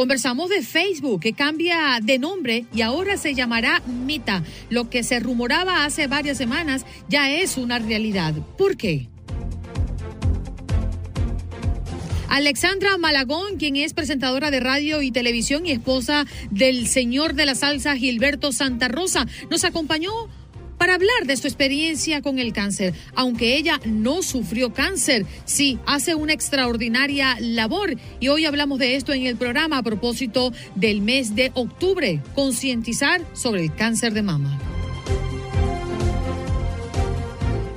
Conversamos de Facebook, que cambia de nombre y ahora se llamará Meta. Lo que se rumoraba hace varias semanas ya es una realidad. ¿Por qué? Alexandra Malagón, quien es presentadora de radio y televisión y esposa del señor de la salsa Gilberto Santa Rosa, nos acompañó para hablar de su experiencia con el cáncer. Aunque ella no sufrió cáncer, sí hace una extraordinaria labor y hoy hablamos de esto en el programa a propósito del mes de octubre, concientizar sobre el cáncer de mama.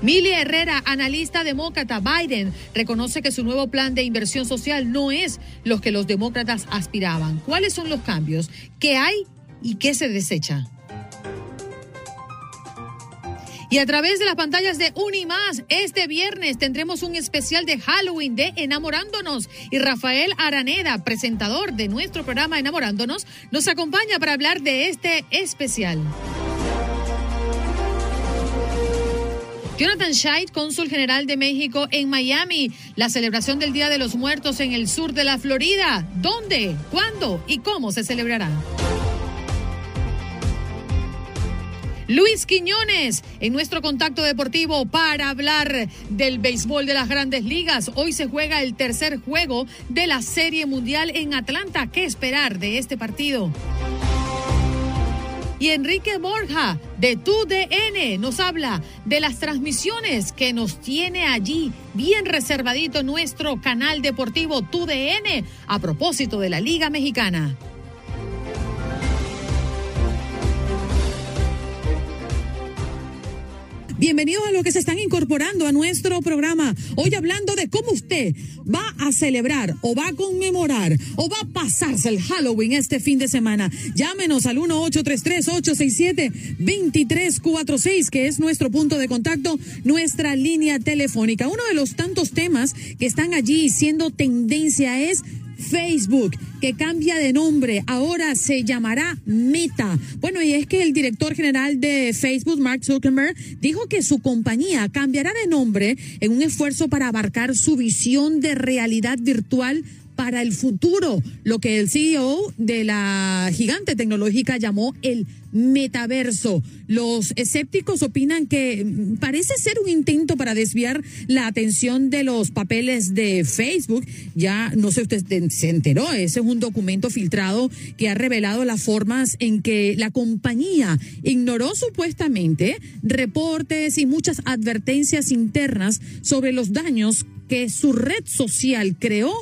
Mili Herrera, analista demócrata Biden, reconoce que su nuevo plan de inversión social no es lo que los demócratas aspiraban. ¿Cuáles son los cambios? ¿Qué hay y qué se desecha? Y a través de las pantallas de Unimás, este viernes tendremos un especial de Halloween de Enamorándonos. Y Rafael Araneda, presentador de nuestro programa Enamorándonos, nos acompaña para hablar de este especial. Jonathan Scheidt, cónsul general de México en Miami, la celebración del Día de los Muertos en el sur de la Florida. ¿Dónde? ¿Cuándo? ¿Y cómo se celebrará? Luis Quiñones en nuestro contacto deportivo para hablar del béisbol de las grandes ligas. Hoy se juega el tercer juego de la Serie Mundial en Atlanta. ¿Qué esperar de este partido? Y Enrique Borja de TUDN nos habla de las transmisiones que nos tiene allí bien reservadito nuestro canal deportivo TUDN a propósito de la Liga Mexicana. Bienvenidos a los que se están incorporando a nuestro programa. Hoy hablando de cómo usted va a celebrar o va a conmemorar o va a pasarse el Halloween este fin de semana. Llámenos al 1-833-867-2346, que es nuestro punto de contacto, nuestra línea telefónica. Uno de los tantos temas que están allí siendo tendencia es Facebook, que cambia de nombre, ahora se llamará Meta. Bueno, y es que el director general de Facebook, Mark Zuckerberg, dijo que su compañía cambiará de nombre en un esfuerzo para abarcar su visión de realidad virtual para el futuro, lo que el CEO de la gigante tecnológica llamó el metaverso. Los escépticos opinan que mm, parece ser un intento para desviar la atención de los papeles de Facebook. Ya no sé usted se enteró, ese es un documento filtrado que ha revelado las formas en que la compañía ignoró supuestamente reportes y muchas advertencias internas sobre los daños que su red social creó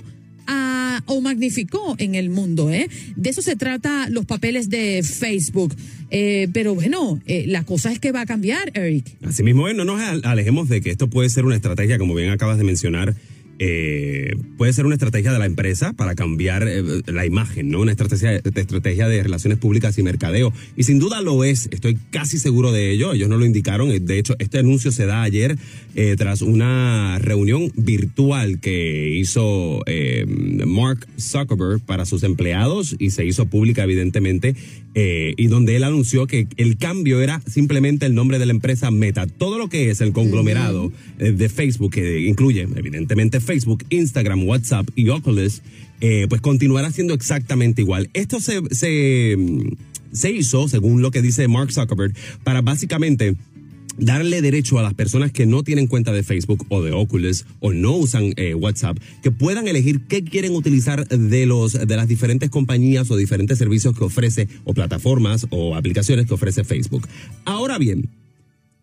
o magnificó en el mundo. ¿eh? De eso se trata los papeles de Facebook. Eh, pero bueno, eh, la cosa es que va a cambiar, Eric. Así mismo, no nos alejemos de que esto puede ser una estrategia, como bien acabas de mencionar, eh, puede ser una estrategia de la empresa para cambiar eh, la imagen, ¿no? Una estrategia, estrategia de relaciones públicas y mercadeo. Y sin duda lo es, estoy casi seguro de ello. Ellos no lo indicaron. De hecho, este anuncio se da ayer eh, tras una reunión virtual que hizo Mark Zuckerberg para sus empleados y se hizo pública, evidentemente, y donde él anunció que el cambio era simplemente el nombre de la empresa Meta. Todo lo que es el conglomerado de Facebook, que incluye, evidentemente, Facebook, Facebook, Instagram, WhatsApp y Oculus, eh, pues continuará siendo exactamente igual. Esto se, se, se hizo, según lo que dice Mark Zuckerberg, para básicamente darle derecho a las personas que no tienen cuenta de Facebook o de Oculus o no usan eh, WhatsApp que puedan elegir qué quieren utilizar de los de las diferentes compañías o diferentes servicios que ofrece o plataformas o aplicaciones que ofrece Facebook. Ahora bien,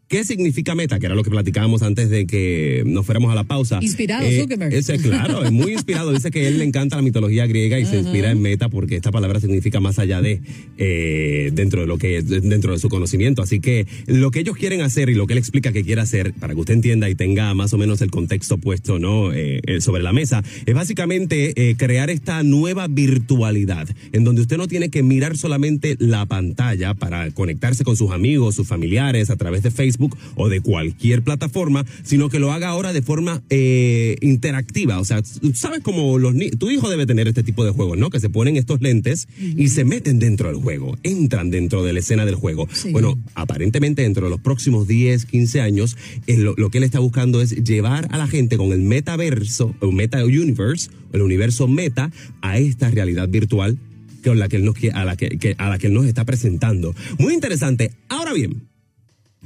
¿Qué significa meta? Que era lo que platicábamos antes de que nos fuéramos a la pausa. Inspirado, eh, Zuckerberg. Ese, claro, es muy inspirado. Dice que él le encanta la mitología griega y se inspira en meta porque esta palabra significa más allá de eh, dentro de lo que dentro de su conocimiento. Así que lo que ellos quieren hacer y lo que él explica que quiere hacer, para que usted entienda y tenga más o menos el contexto puesto no eh, sobre la mesa, es básicamente crear esta nueva virtualidad en donde usted no tiene que mirar solamente la pantalla para conectarse con sus amigos, sus familiares a través de Facebook o de cualquier plataforma, sino que lo haga ahora de forma eh, interactiva. O sea, sabes cómo los tu hijo debe tener este tipo de juegos, ¿no? Que se ponen estos lentes y se meten dentro del juego, entran dentro de la escena del juego. Bueno, aparentemente dentro de los próximos 10, 15 años, lo, lo, que él está buscando es llevar a la gente con el metaverso, o meta universe, el universo meta, a esta realidad virtual con la que él nos, a la que, a la que él nos está presentando. Muy interesante. Ahora bien,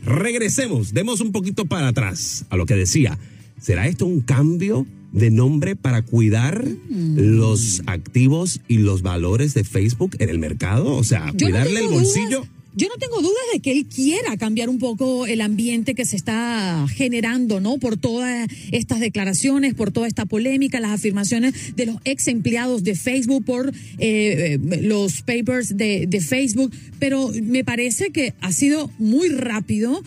Regresemos, demos un poquito para atrás a lo que decía. ¿Será esto un cambio de nombre para cuidar mm. los activos y los valores de Facebook en el mercado? O sea, cuidarle el bolsillo. Yo no tengo dudas de que él quiera cambiar un poco el ambiente que se está generando, ¿no? Por todas estas declaraciones, por toda esta polémica, las afirmaciones de los ex empleados de Facebook, por eh, eh, los papers de, de Facebook. Pero me parece que ha sido muy rápido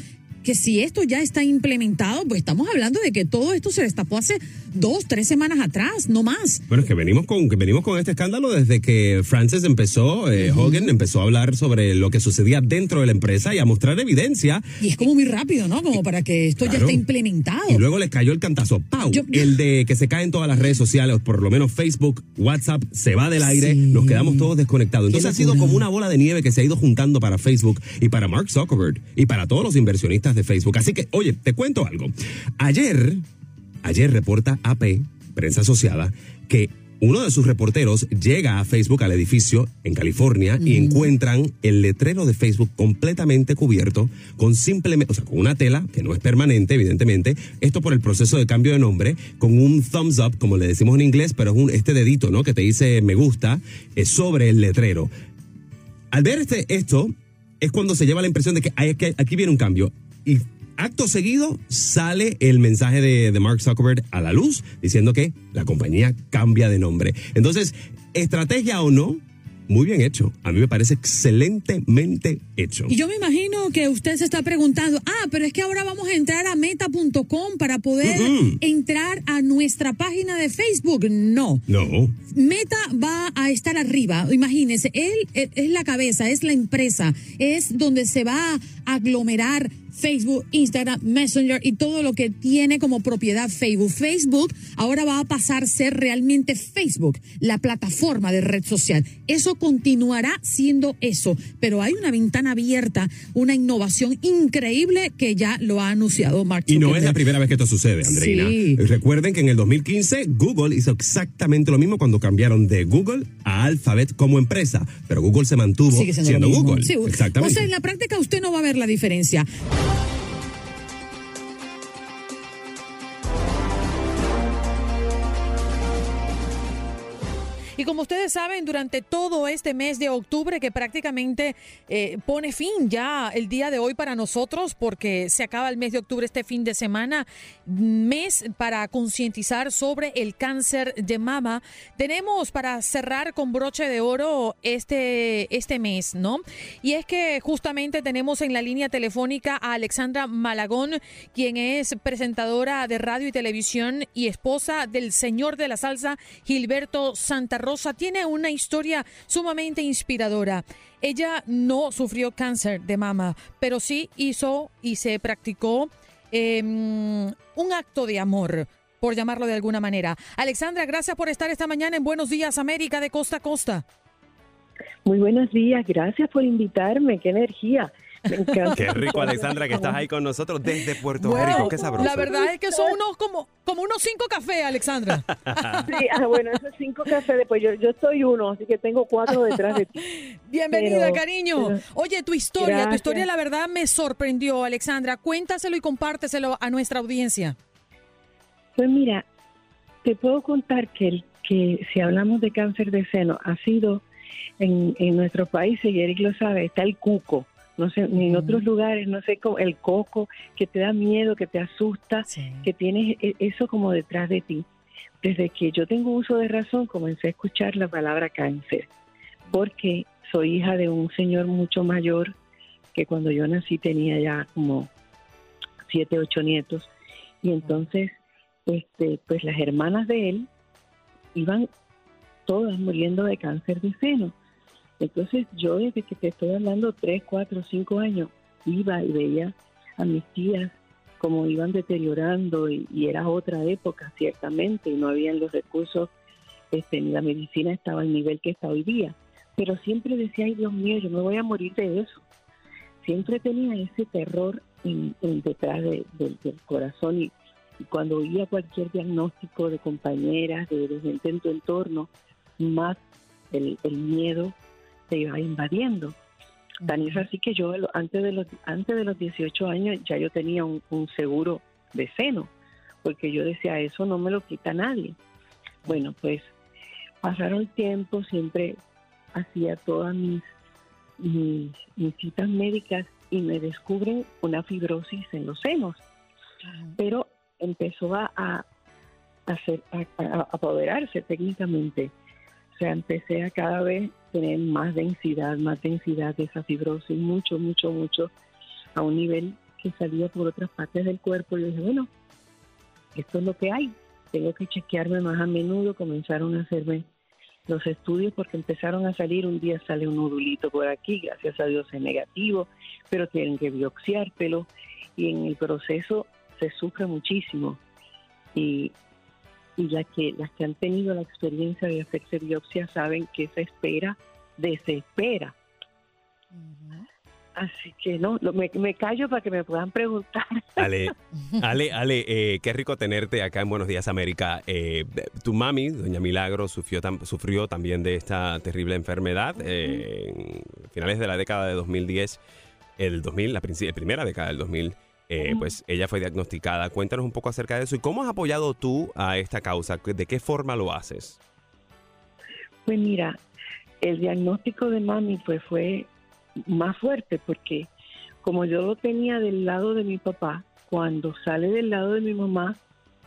que si esto ya está implementado, pues estamos hablando de que todo esto se destapó hace dos, tres semanas atrás, no más. Bueno, es que venimos con, que venimos con este escándalo desde que Francis empezó, eh, Hogan empezó a hablar sobre lo que sucedía dentro de la empresa y a mostrar evidencia. Y es como muy rápido, ¿no? Como para que esto ya esté implementado. Y luego les cayó el cantazo, ¡pau! el de que se caen todas las redes sociales, por lo menos Facebook, WhatsApp, se va del aire, nos quedamos todos desconectados. Entonces ha sido como una bola de nieve que se ha ido juntando para Facebook y para Mark Zuckerberg y para todos los inversionistas de Facebook. Así que, oye, te cuento algo. Ayer, ayer reporta AP, prensa asociada, que uno de sus reporteros llega a Facebook al edificio en California y encuentran el letrero de Facebook completamente cubierto con simplemente, o sea, con una tela que no es permanente, evidentemente. Esto por el proceso de cambio de nombre, con un thumbs up, como le decimos en inglés, pero es un, este dedito, ¿no? Que te dice me gusta, es sobre el letrero. Al ver este, esto, es cuando se lleva la impresión de que, hay, que aquí viene un cambio y acto seguido sale el mensaje de, Mark Zuckerberg a la luz diciendo que la compañía cambia de nombre. Entonces, estrategia o no, muy bien hecho. A mí me parece excelentemente hecho. Y yo me imagino que usted se está preguntando, ah, pero es que ahora vamos a entrar a meta.com para poder entrar a nuestra página de Facebook. No. No. Meta va a estar arriba. Imagínese, él es la cabeza, es la empresa, es donde se va a aglomerar Facebook, Instagram, Messenger y todo lo que tiene como propiedad Facebook. Facebook ahora va a pasar a ser realmente Facebook, la plataforma de red social. Eso continuará siendo eso, pero hay una ventana abierta, una innovación increíble que ya lo ha anunciado Mark Y no es la primera vez que esto sucede, Andreina. Recuerden que en el 2015 Google hizo exactamente lo mismo cuando cambiaron de Google a Alphabet como empresa, pero Google se mantuvo siendo, Google. Exactamente. O sea, en la práctica usted no va a ver la diferencia. Bye. Y como ustedes saben, durante todo este mes de octubre, que prácticamente eh, pone fin ya el día de hoy para nosotros, porque se acaba el mes de octubre este fin de semana, mes para concientizar sobre el cáncer de mama, tenemos para cerrar con broche de oro este, este mes, ¿no? Y es que justamente tenemos en la línea telefónica a Alexandra Malagón, quien es presentadora de radio y televisión y esposa del señor de la salsa, Gilberto Santa tiene una historia sumamente inspiradora. Ella no sufrió cáncer de mama, pero sí hizo y se practicó em, un acto de amor por llamarlo de alguna manera. Alexandra, gracias por estar esta mañana en Buenos Días América de Costa a Costa. Muy buenos días, gracias por invitarme, qué energía. Me encanta. Qué rico, Alexandra, que estás ahí con nosotros desde Puerto Bueno, Rico. Qué sabroso. La verdad es que son unos como, como unos cinco cafés, Alexandra. Sí, ah, bueno, esos cinco cafés después, yo, yo soy uno, así que tengo cuatro detrás de ti. Bienvenida, Pero- cariño. pero- Oye, tu historia, tu historia la verdad me sorprendió, Alexandra. Cuéntaselo y compárteselo a nuestra audiencia. Pues mira, te puedo contar que, el- que si hablamos de cáncer de seno, ha sido en, en nuestros países, y Eric lo sabe, está el cuco. No sé, ni en otros lugares, no sé, como el coco, que te da miedo, que te asusta, que tienes e- eso como detrás de ti. Desde que yo tengo uso de razón, comencé a escuchar la palabra cáncer, porque soy hija de un señor mucho mayor que cuando yo nací tenía ya como siete, ocho nietos, y entonces, este, pues las hermanas de él iban todas muriendo de cáncer de seno. Entonces yo desde que te estoy hablando, tres, cuatro, cinco años, iba y veía a mis tías como iban deteriorando y, era otra época ciertamente y no habían los recursos, este, ni la medicina estaba al nivel que está hoy día. Pero siempre decía, ay Dios mío, yo me voy a morir de eso. Siempre tenía ese terror en, en detrás de- del- del corazón y, cuando oía cualquier diagnóstico de compañeras, de, de gente en tu entorno, más el miedo te iba invadiendo. Tan es así que yo antes de los antes de los 18 años ya yo tenía un, un seguro de seno, porque yo decía, eso no me lo quita nadie. Bueno, pues pasaron el tiempo, siempre hacía todas mis, mis, mis citas médicas y me descubren una fibrosis en los senos, pero empezó a, a, a apoderarse técnicamente. O sea, empecé a cada vez tener más densidad, más densidad de esa fibrosis, mucho, mucho, mucho, a un nivel que salía por otras partes del cuerpo. Y dije, bueno, esto es lo que hay. Tengo que chequearme más a menudo. Comenzaron a hacerme los estudios porque empezaron a salir. Un día sale un nodulito por aquí, gracias a Dios es negativo, pero tienen que biopsiártelo. Y en el proceso se sufre muchísimo. Y, y la que, las que han tenido la experiencia de hacerse biopsia saben que esa espera desespera. Así que no, lo- me, me callo para que me puedan preguntar. Ale, Ale, Ale, eh, qué rico tenerte acá en Buenos Días América. Eh, tu mami, doña Milagro, sufrió, tam- sufrió también de esta terrible enfermedad eh, en finales de la década de 2010, el 2000, la, princi- primera década del 2000. Eh, Pues ella fue diagnosticada. Cuéntanos un poco acerca de eso y cómo has apoyado tú a esta causa. ¿De qué forma lo haces? Pues mira, el diagnóstico de mami pues fue más fuerte porque como yo lo tenía del lado de mi papá, cuando sale del lado de mi mamá,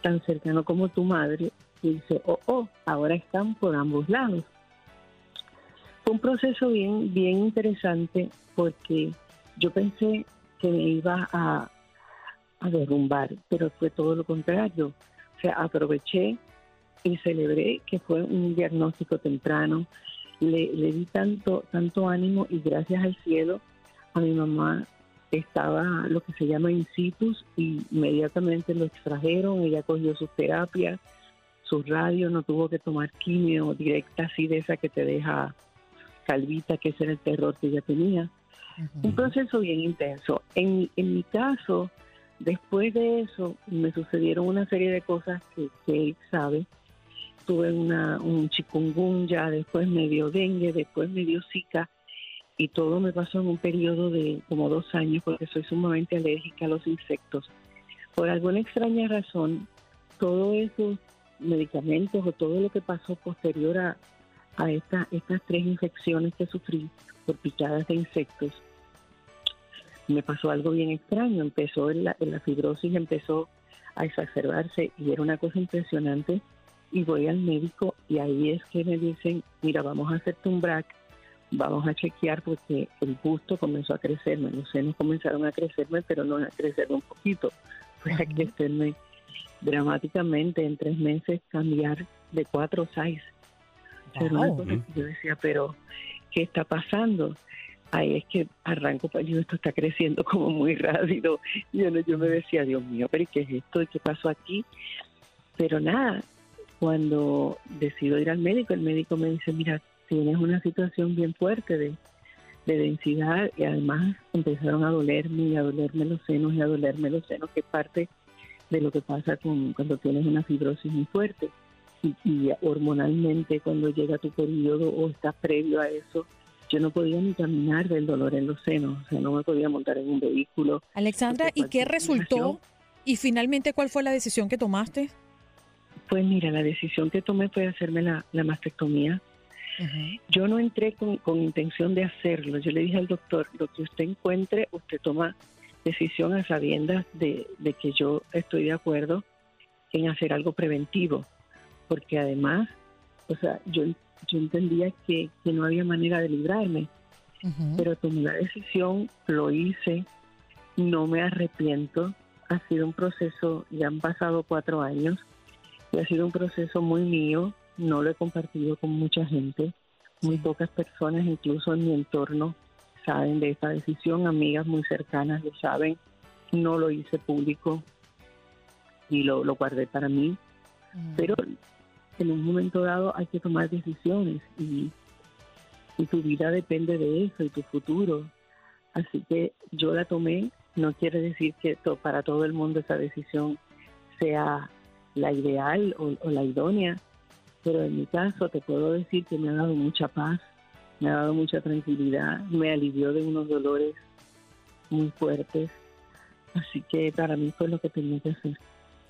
tan cercano como tu madre, dice, oh, oh, ahora están por ambos lados. Fue un proceso bien, bien interesante porque yo pensé que me iba a, a derrumbar, pero fue todo lo contrario. O sea, aproveché y celebré que fue un diagnóstico temprano. Le, le di tanto, tanto ánimo y gracias al cielo a mi mamá estaba lo que se llama in situ y inmediatamente lo extrajeron, ella cogió sus terapias, su radio, no tuvo que tomar quimio directa así de esa que te deja calvita, que ese era el terror que ella tenía. Un proceso bien intenso. En, en mi caso, después de eso, me sucedieron una serie de cosas que, él sabe. Tuve una, un chikungunya, después me dio dengue, después me dio zika y todo me pasó en un periodo de como dos años porque soy sumamente alérgica a los insectos. Por alguna extraña razón, todos esos medicamentos o todo lo que pasó posterior a, a esta- estas tres infecciones que sufrí por picadas de insectos, me pasó algo bien extraño. Empezó la, la fibrosis, empezó a exacerbarse y era una cosa impresionante. Y voy al médico y ahí es que me dicen, mira, vamos a hacerte un BRAC, vamos a chequear porque el busto comenzó a crecerme, los senos comenzaron a crecerme, pero no a crecerme un poquito, fue a crecerme dramáticamente en tres meses, cambiar de cuatro a seis. Wow. yo decía, pero ¿qué está pasando? Ahí es que arranco, pues digo, esto está creciendo como muy rápido. Y yo, no- yo me decía, Dios mío, pero ¿y qué es esto? ¿Y qué pasó aquí? Pero nada, cuando decido ir al médico, el médico me dice, mira, tienes una situación bien fuerte de, de densidad y además empezaron a dolerme y a dolerme los senos y a dolerme los senos, que es parte de lo que pasa con, cuando tienes una fibrosis muy fuerte. Y, y hormonalmente cuando llega tu periodo o estás previo a eso, yo no podía ni caminar del dolor en los senos, o sea, no me podía montar en un vehículo. Alexandra, ¿y qué resultó? ¿Y finalmente cuál fue la decisión que tomaste? Pues mira, la decisión que tomé fue hacerme la, mastectomía. Yo no entré con, intención de hacerlo. Yo le dije al doctor, lo que usted encuentre, usted toma decisión a sabiendas de, que yo estoy de acuerdo en hacer algo preventivo. Porque además, o sea, yo, yo entendía que, no había manera de librarme. Pero tomé la decisión, lo hice, no me arrepiento. Ha sido un proceso, ya han pasado cuatro años ha sido un proceso muy mío, no lo he compartido con mucha gente, muy pocas personas, incluso en mi entorno, saben de esta decisión, amigas muy cercanas lo saben, no lo hice público y lo, guardé para mí, mm. pero en un momento dado hay que tomar decisiones y, tu vida depende de eso y tu futuro. Así que yo la tomé, no quiere decir que para todo el mundo esa decisión sea la ideal o, la idónea, pero en mi caso te puedo decir que me ha dado mucha paz, me ha dado mucha tranquilidad, me alivió de unos dolores muy fuertes, así que para mí fue lo que tenía que hacer.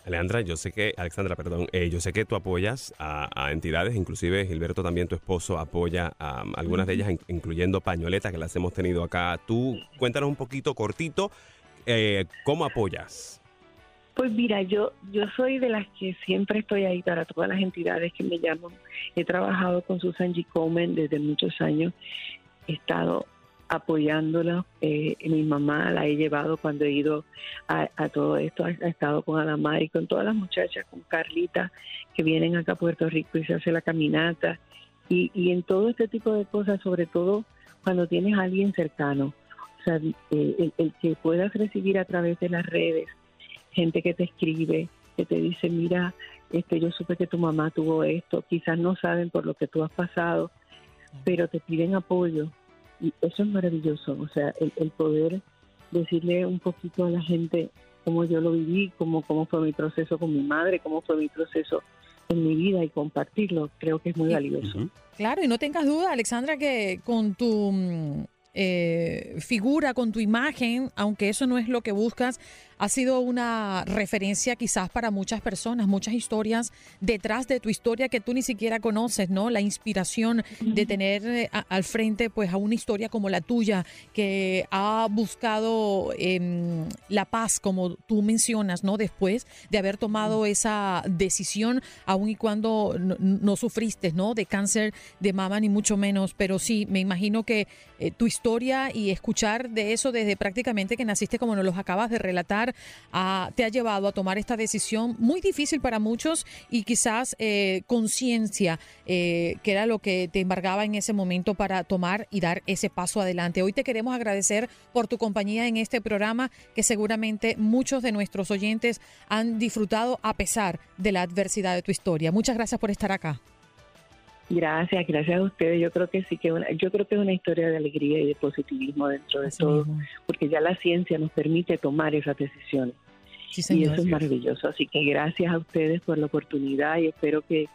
Alejandra, yo sé que, Alexandra, perdón, eh, yo sé que tú apoyas a, entidades, inclusive Gilberto también, tu esposo, apoya a algunas de ellas, incluyendo Pañoleta, que las hemos tenido acá. Tú cuéntanos un poquito, cortito, eh, ¿cómo apoyas? Pues mira, yo, yo soy de las que siempre estoy ahí para todas las entidades que me llaman. He trabajado con Susan G. Komen desde muchos años. He estado apoyándola. Eh, mi mamá la he llevado cuando he ido a, todo esto. Ha, estado con Adamar y con todas las muchachas, con Carlita, que vienen acá a Puerto Rico y se hace la caminata. Y, y en todo este tipo de cosas, sobre todo cuando tienes a alguien cercano. O sea, eh, el que puedas recibir a través de las redes gente que te escribe, que te dice, mira, este, yo supe que tu mamá tuvo esto, quizás no saben por lo que tú has pasado, pero te piden apoyo y eso es maravilloso, o sea, el, poder decirle un poquito a la gente cómo yo lo viví, cómo, cómo fue mi proceso con mi madre, cómo fue mi proceso en mi vida y compartirlo, creo que es muy valioso. Claro, y no tengas duda, Alexandra, que con tu mm, eh, figura, con tu imagen, aunque eso no es lo que buscas, ha sido una referencia quizás para muchas personas, muchas historias detrás de tu historia que tú ni siquiera conoces, ¿no? La inspiración de tener eh, al frente pues a una historia como la tuya que ha buscado em, la paz, como tú mencionas, ¿no? Después de haber tomado esa decisión, aun y cuando no, sufriste, ¿no? De cáncer de mama, ni mucho menos, pero sí, me imagino que eh, tu historia y escuchar de eso desde prácticamente que naciste como nos los acabas de relatar, te ha llevado a tomar esta decisión muy difícil para muchos y quizás eh, conciencia, eh, que era lo que te embargaba en ese momento para tomar y dar ese paso adelante. Hoy te queremos agradecer por tu compañía en este programa que seguramente muchos de nuestros oyentes han disfrutado a pesar de la adversidad de tu historia. Muchas gracias por estar acá. Gracias, gracias a ustedes. Yo creo que sí que una, yo creo que es una historia de alegría y de positivismo dentro de todo, porque ya la ciencia nos permite tomar esas decisiones. y eso es maravilloso. Así que gracias a ustedes por la oportunidad y espero que,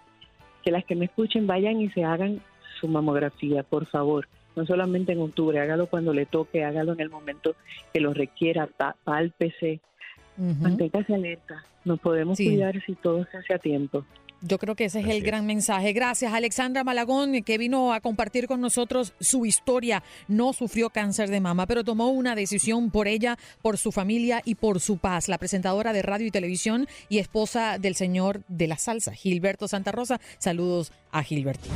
que las que me escuchen vayan y se hagan su mamografía, por favor. No solamente en octubre, hágalo cuando le toque, hágalo en el momento que lo requiera, pálpese, manténgase alerta. Nos podemos cuidar si todo se hace a tiempo. Yo creo que ese es el gran mensaje. Gracias, Alexandra Malagón, que vino a compartir con nosotros su historia. No sufrió cáncer de mama, pero tomó una decisión por ella, por su familia y por su paz. La presentadora de radio y televisión y esposa del señor de la salsa, Gilberto Santa Rosa. Saludos a Gilberto.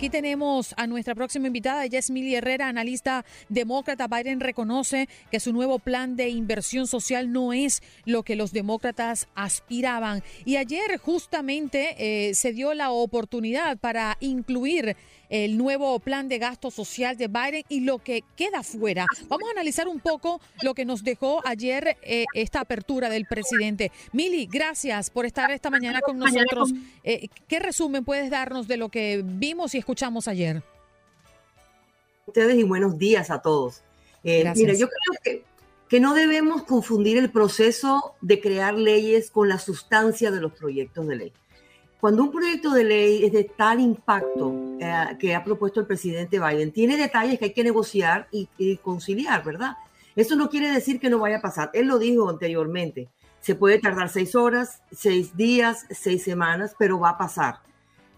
Aquí tenemos a nuestra próxima invitada, ella es Mili Herrera, analista demócrata. Biden reconoce que su nuevo plan de inversión social no es lo que los demócratas aspiraban. Y ayer justamente eh, se dio la oportunidad para incluir el nuevo plan de gasto social de Biden y lo que queda fuera. Vamos a analizar un poco lo que nos dejó ayer eh, esta apertura del presidente. Mili, gracias por estar esta mañana con nosotros. Eh, ¿Qué resumen puedes darnos de lo que vimos y escuchamos ayer? Ustedes y buenos días a todos. Eh, mira, yo creo que, que no debemos confundir el proceso de crear leyes con la sustancia de los proyectos de ley. Cuando un proyecto de ley es de tal impacto eh, que ha propuesto el presidente Biden, tiene detalles que hay que negociar y, conciliar, ¿verdad? Eso no quiere decir que no vaya a pasar. Él lo dijo anteriormente. Se puede tardar seis horas, seis días, seis semanas, pero va a pasar.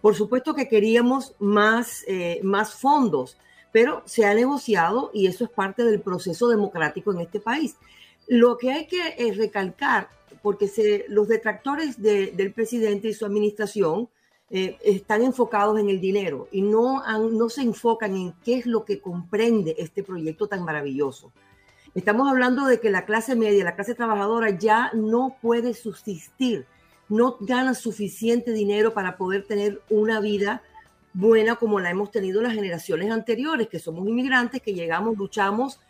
Por supuesto que queríamos más, eh, más fondos, pero se ha negociado y eso es parte del proceso democrático en este país. Lo que hay que eh, recalcar porque los detractores del presidente y su administración eh, están enfocados en el dinero y no, no se enfocan en qué es lo que comprende este proyecto tan maravilloso. Estamos hablando de que la clase media, la clase trabajadora ya no puede subsistir, no gana suficiente dinero para poder tener una vida buena como la hemos tenido las generaciones anteriores, que somos inmigrantes, que llegamos, luchamos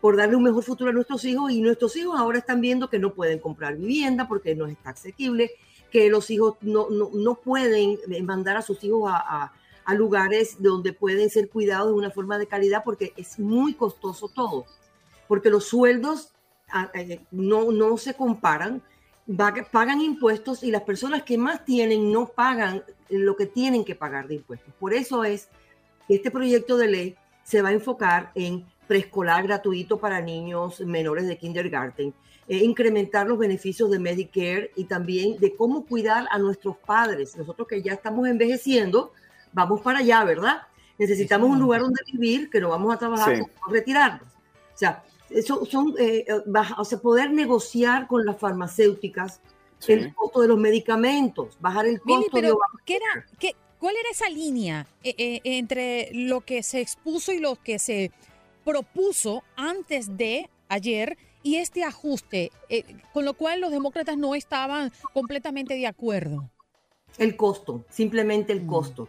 por darle un mejor futuro a nuestros hijos y nuestros hijos ahora están viendo que no pueden comprar vivienda porque no está asequible, que los hijos no, no, no pueden mandar a sus hijos a, a, lugares donde pueden ser cuidados de una forma de calidad porque es muy costoso todo, porque los sueldos eh, no, no se comparan, pagan impuestos y las personas que más tienen no pagan lo que tienen que pagar de impuestos. Por eso es que este proyecto de ley se va a enfocar en preescolar gratuito para niños menores de kindergarten, eh, incrementar los beneficios de Medicare y también de cómo cuidar a nuestros padres. Nosotros que ya estamos envejeciendo, vamos para allá, ¿verdad? Necesitamos un lugar donde vivir, que no vamos a trabajar, sí. retirarnos. O sea, eso son, eh, eh, o sea, poder negociar con las farmacéuticas el costo de los medicamentos, bajar el costo pero, ¿qué era, qué, ¿Cuál era esa línea entre lo que se expuso y lo que se propuso antes de ayer y este ajuste, eh, con lo cual los demócratas no estaban completamente de acuerdo. El costo, simplemente el mm. costo,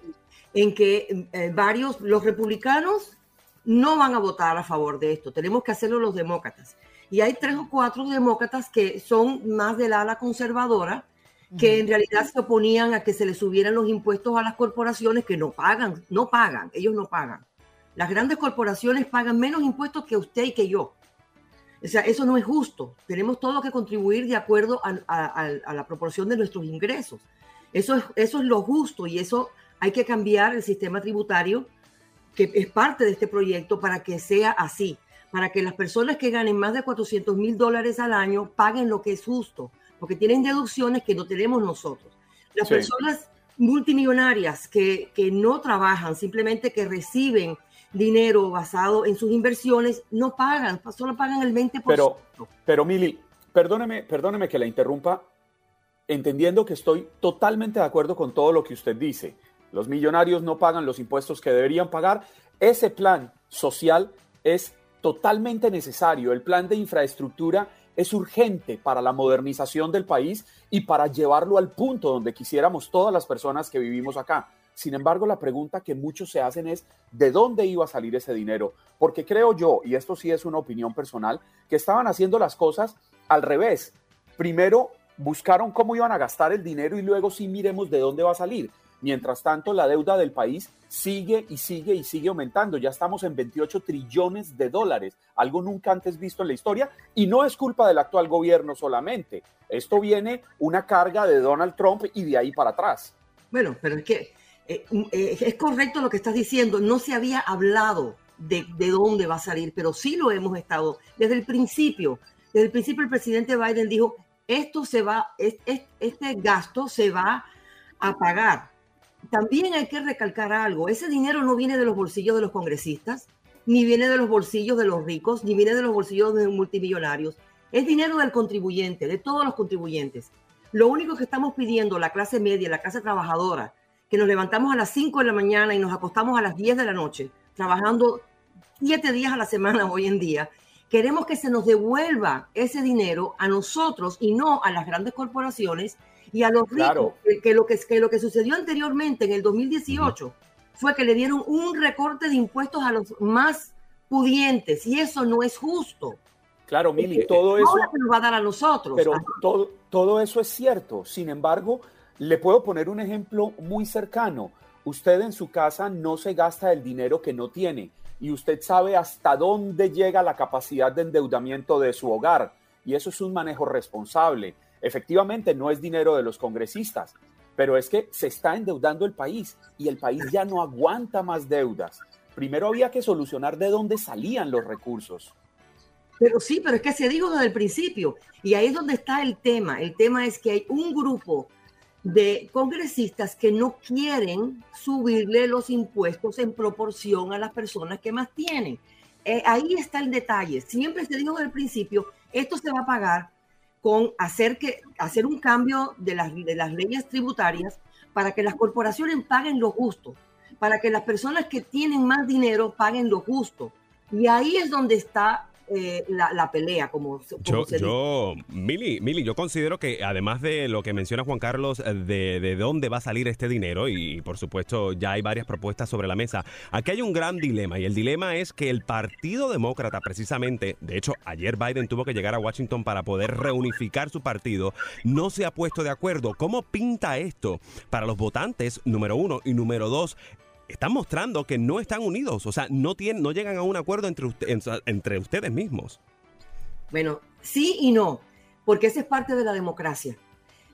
en que eh, varios, los republicanos no van a votar a favor de esto, tenemos que hacerlo los demócratas. Y hay tres o cuatro demócratas que son más del ala conservadora, que en realidad se oponían a que se les subieran los impuestos a las corporaciones que no pagan, no pagan, ellos no pagan. Las grandes corporaciones pagan menos impuestos que usted y que yo. O sea, eso no es justo. Tenemos todo que contribuir de acuerdo a, la proporción de nuestros ingresos. Eso es, eso es lo justo y eso hay que cambiar el sistema tributario que es parte de este proyecto para que sea así, para que las personas que ganen más de 400 mil dólares al año paguen lo que es justo, porque tienen deducciones que no tenemos nosotros. Las personas multimillonarias que, que no trabajan, simplemente que reciben dinero basado en sus inversiones, no pagan, solo pagan el 20%. Pero, pero Mili, perdóneme, perdóneme que la interrumpa, entendiendo que estoy totalmente de acuerdo con todo lo que usted dice. Los millonarios no pagan los impuestos que deberían pagar. Ese plan social es totalmente necesario. El plan de infraestructura es urgente para la modernización del país y para llevarlo al punto donde quisiéramos todas las personas que vivimos acá. Sin embargo, la pregunta que muchos se hacen es, ¿de dónde iba a salir ese dinero? Porque creo yo, y esto sí es una opinión personal, que estaban haciendo las cosas al revés. Primero buscaron cómo iban a gastar el dinero y luego sí miremos de dónde va a salir. Mientras tanto, la deuda del país sigue y sigue y sigue aumentando. Ya estamos en 28 trillones de dólares, algo nunca antes visto en la historia. Y no es culpa del actual gobierno solamente. Esto viene una carga de Donald Trump y de ahí para atrás. Bueno, pero es que eh, eh, es correcto lo que estás diciendo, no se había hablado de, de, dónde va a salir, pero sí lo hemos estado desde el principio. Desde el principio el presidente Biden dijo, esto se va, este gasto se va a pagar. También hay que recalcar algo, ese dinero no viene de los bolsillos de los congresistas, ni viene de los bolsillos de los ricos, ni viene de los bolsillos de los multimillonarios. Es dinero del contribuyente, de todos los contribuyentes. Lo único que estamos pidiendo la clase media, la clase trabajadora, que nos levantamos a las 5 de la mañana y nos acostamos a las 10 de la noche, trabajando siete días a la semana hoy en día, queremos que se nos devuelva ese dinero a nosotros y no a las grandes corporaciones y a los ricos, que, lo que, que, lo que sucedió anteriormente en el 2018 fue que le dieron un recorte de impuestos a los más pudientes y eso no es justo. Claro, Mili, todo eso nos va a dar a nosotros. Pero todo, todo eso es cierto. Sin embargo, le puedo poner un ejemplo muy cercano. Usted en su casa no se gasta el dinero que no tiene y usted sabe hasta dónde llega la capacidad de endeudamiento de su hogar y eso es un manejo responsable. Efectivamente, no es dinero de los congresistas, pero es que se está endeudando el país y el país ya no aguanta más deudas primero había que solucionar de dónde salían los recursos. Pero sí, pero es que se dijo desde el principio, y ahí es donde está el tema. El tema es que hay un grupo de congresistas que no quieren subirle los impuestos en proporción a las personas que más tienen. Eh, ahí está el detalle. Siempre se dijo desde el principio, esto se va a pagar con hacer, que, hacer un cambio de las, de las leyes tributarias para que las corporaciones paguen lo justo para que las personas que tienen más dinero paguen lo justo. Y ahí es donde está eh, la, pelea, como, yo, yo Mili, Mili, yo considero que además de lo que menciona Juan Carlos, eh, de, de, dónde va a salir este dinero, y por supuesto ya hay varias propuestas sobre la mesa, aquí hay un gran dilema, y el dilema es que el Partido Demócrata, precisamente, de hecho, ayer Biden tuvo que llegar a Washington para poder reunificar su partido, no se ha puesto de acuerdo. ¿Cómo pinta esto para los votantes, número uno, y número dos, están mostrando que no están unidos, o sea, no, tienen, no llegan a un acuerdo entre, entre ustedes mismos. Bueno, sí y no, porque esa es parte de la democracia.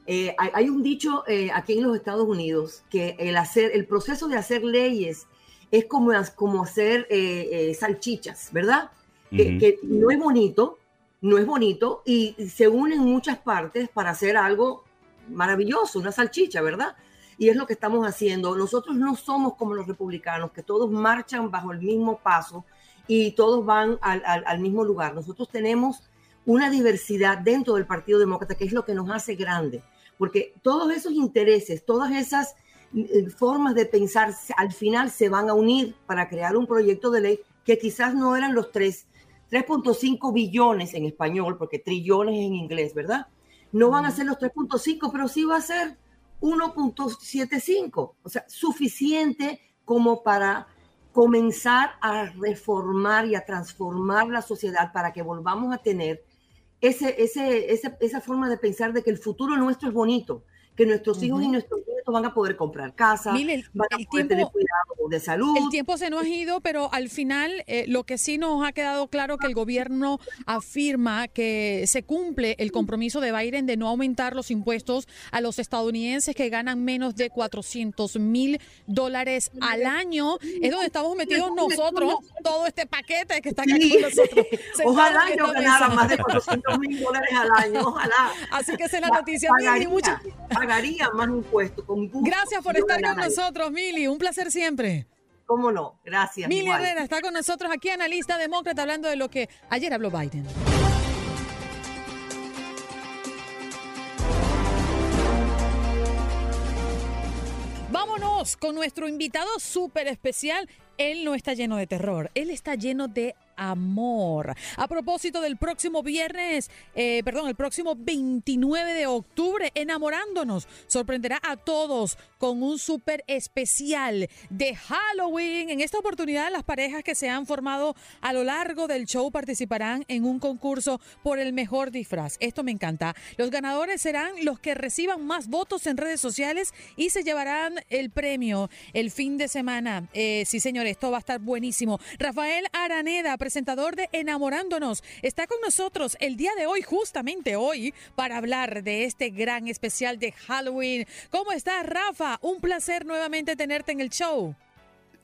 Eh, hay, un dicho eh, aquí en los Estados Unidos que el, hacer, el proceso de hacer leyes es como, como hacer eh, salchichas, ¿verdad? que, no es bonito, no es bonito y se unen muchas partes para hacer algo maravilloso, una salchicha, ¿verdad? Y es lo que estamos haciendo. Nosotros no somos como los republicanos, que todos marchan bajo el mismo paso y todos van al, mismo lugar. Nosotros tenemos una diversidad dentro del Partido Demócrata, que es lo que nos hace grande, porque todos esos intereses, todas esas eh, formas de pensar al final se van a unir para crear un proyecto de ley que quizás no eran los 3.5 billones en español, porque trillones en inglés, ¿verdad? No van a ser los 3.5, pero sí va a ser 1.75, o sea, suficiente como para comenzar a reformar y a transformar la sociedad para que volvamos a tener ese, ese, esa forma de pensar de que el futuro nuestro es bonito, que nuestros hijos y nuestros van a poder comprar casa, van a poder tener cuidado de salud. El tiempo se nos ha ido, pero al final eh, lo que sí nos ha quedado claro que el gobierno afirma que se cumple el compromiso de Biden de no aumentar los impuestos a los estadounidenses que ganan menos de 400 mil dólares al año. Es donde estamos metidos nosotros, todo este paquete que está aquí con nosotros. Ojalá yo ganara más de 400 mil dólares al año, ojalá. Así que esa es la noticia. Muchas pagaría más impuestos. Con Gracias por estar con nosotros, Mili. Un placer siempre. ¿Cómo no? Gracias. Mili Herrera está con nosotros aquí, analista demócrata, hablando de lo que ayer habló Biden. Vámonos con nuestro invitado súper especial. Él no está lleno de terror, él está lleno de amor. A propósito del próximo viernes, eh, perdón, el próximo 29 de octubre, enamorándonos, sorprenderá a todos con un súper especial de Halloween. En esta oportunidad, las parejas que se han formado a lo largo del show participarán en un concurso por el mejor disfraz. Esto me encanta. Los ganadores serán los que reciban más votos en redes sociales y se llevarán el premio el fin de semana. Eh, sí, señor, esto va a estar buenísimo. Rafael Araneda, presentador de Enamorándonos, está con nosotros el día de hoy, justamente hoy, para hablar de este gran especial de Halloween. ¿Cómo estás, Rafa? Un placer nuevamente tenerte en el show.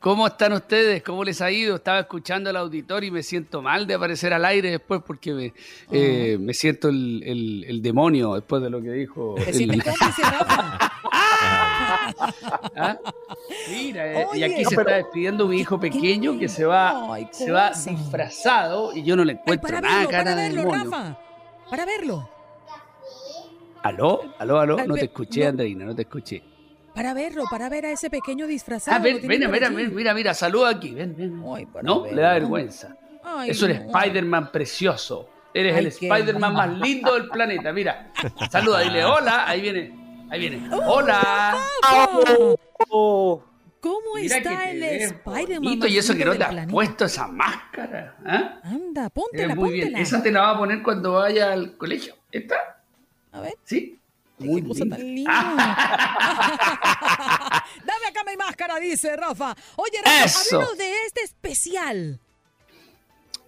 ¿Cómo están ustedes? ¿Cómo les ha ido? Estaba escuchando al auditor y me siento mal de aparecer al aire después porque me, eh, oh. siento el, demonio después de lo que dijo. ¿Ah? Mira, eh, y aquí se está despidiendo mi hijo pequeño que se va, se va disfrazado y yo no le encuentro nada cara para verlo, Rafa, para verlo. ¿Aló? ¿Aló, aló? No te escuché, Andreina, no te escuché. Para verlo, para ver a ese pequeño disfrazado. Ah, ven, mira, mira, mira, mira, saluda aquí, ven, ven. no, le da vergüenza. es un Spider-Man precioso. Eres el Spider-Man más lindo del planeta. Mira, saluda, dile hola. Ahí viene, ahí viene. Hola. ¿Cómo está el Spider-Man? Y eso que no te has puesto esa máscara. ¿eh? Anda, póntela, muy Bien. Esa te la va a poner cuando vaya al colegio. ¿Está? A ver. ¿Sí? Muy Dame acá mi máscara, dice Rafa. Oye, Rafa, háblanos de este especial.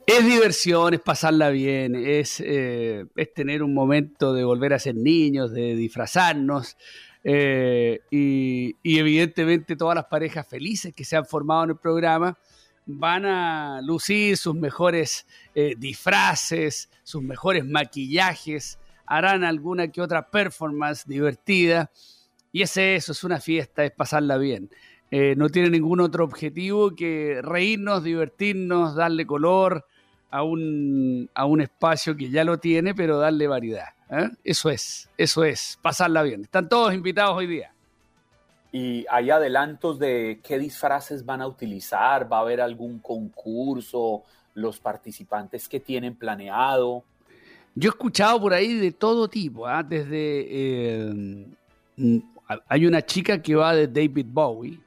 Es diversión, es pasarla bien, es, eh, es tener un momento de volver a ser niños, de disfrazarnos. Eh, y, evidentemente todas las parejas felices que se han formado en el programa van a lucir sus mejores eh, disfraces, sus mejores maquillajes, harán alguna que otra performance divertida. Y es eso, es una fiesta, es pasarla bien. no tiene ningún otro objetivo que reírnos, divertirnos, darle color, a un, a un espacio que ya lo tiene, pero darle variedad. ¿eh? Eso es, eso es, pasarla bien. Están todos invitados hoy día. ¿Y hay adelantos de qué disfraces van a utilizar? ¿Va a haber algún concurso? ¿Los participantes que tienen planeado? Yo he escuchado por ahí de todo tipo, ¿ah? desde... Eh, hay una chica que va de David Bowie.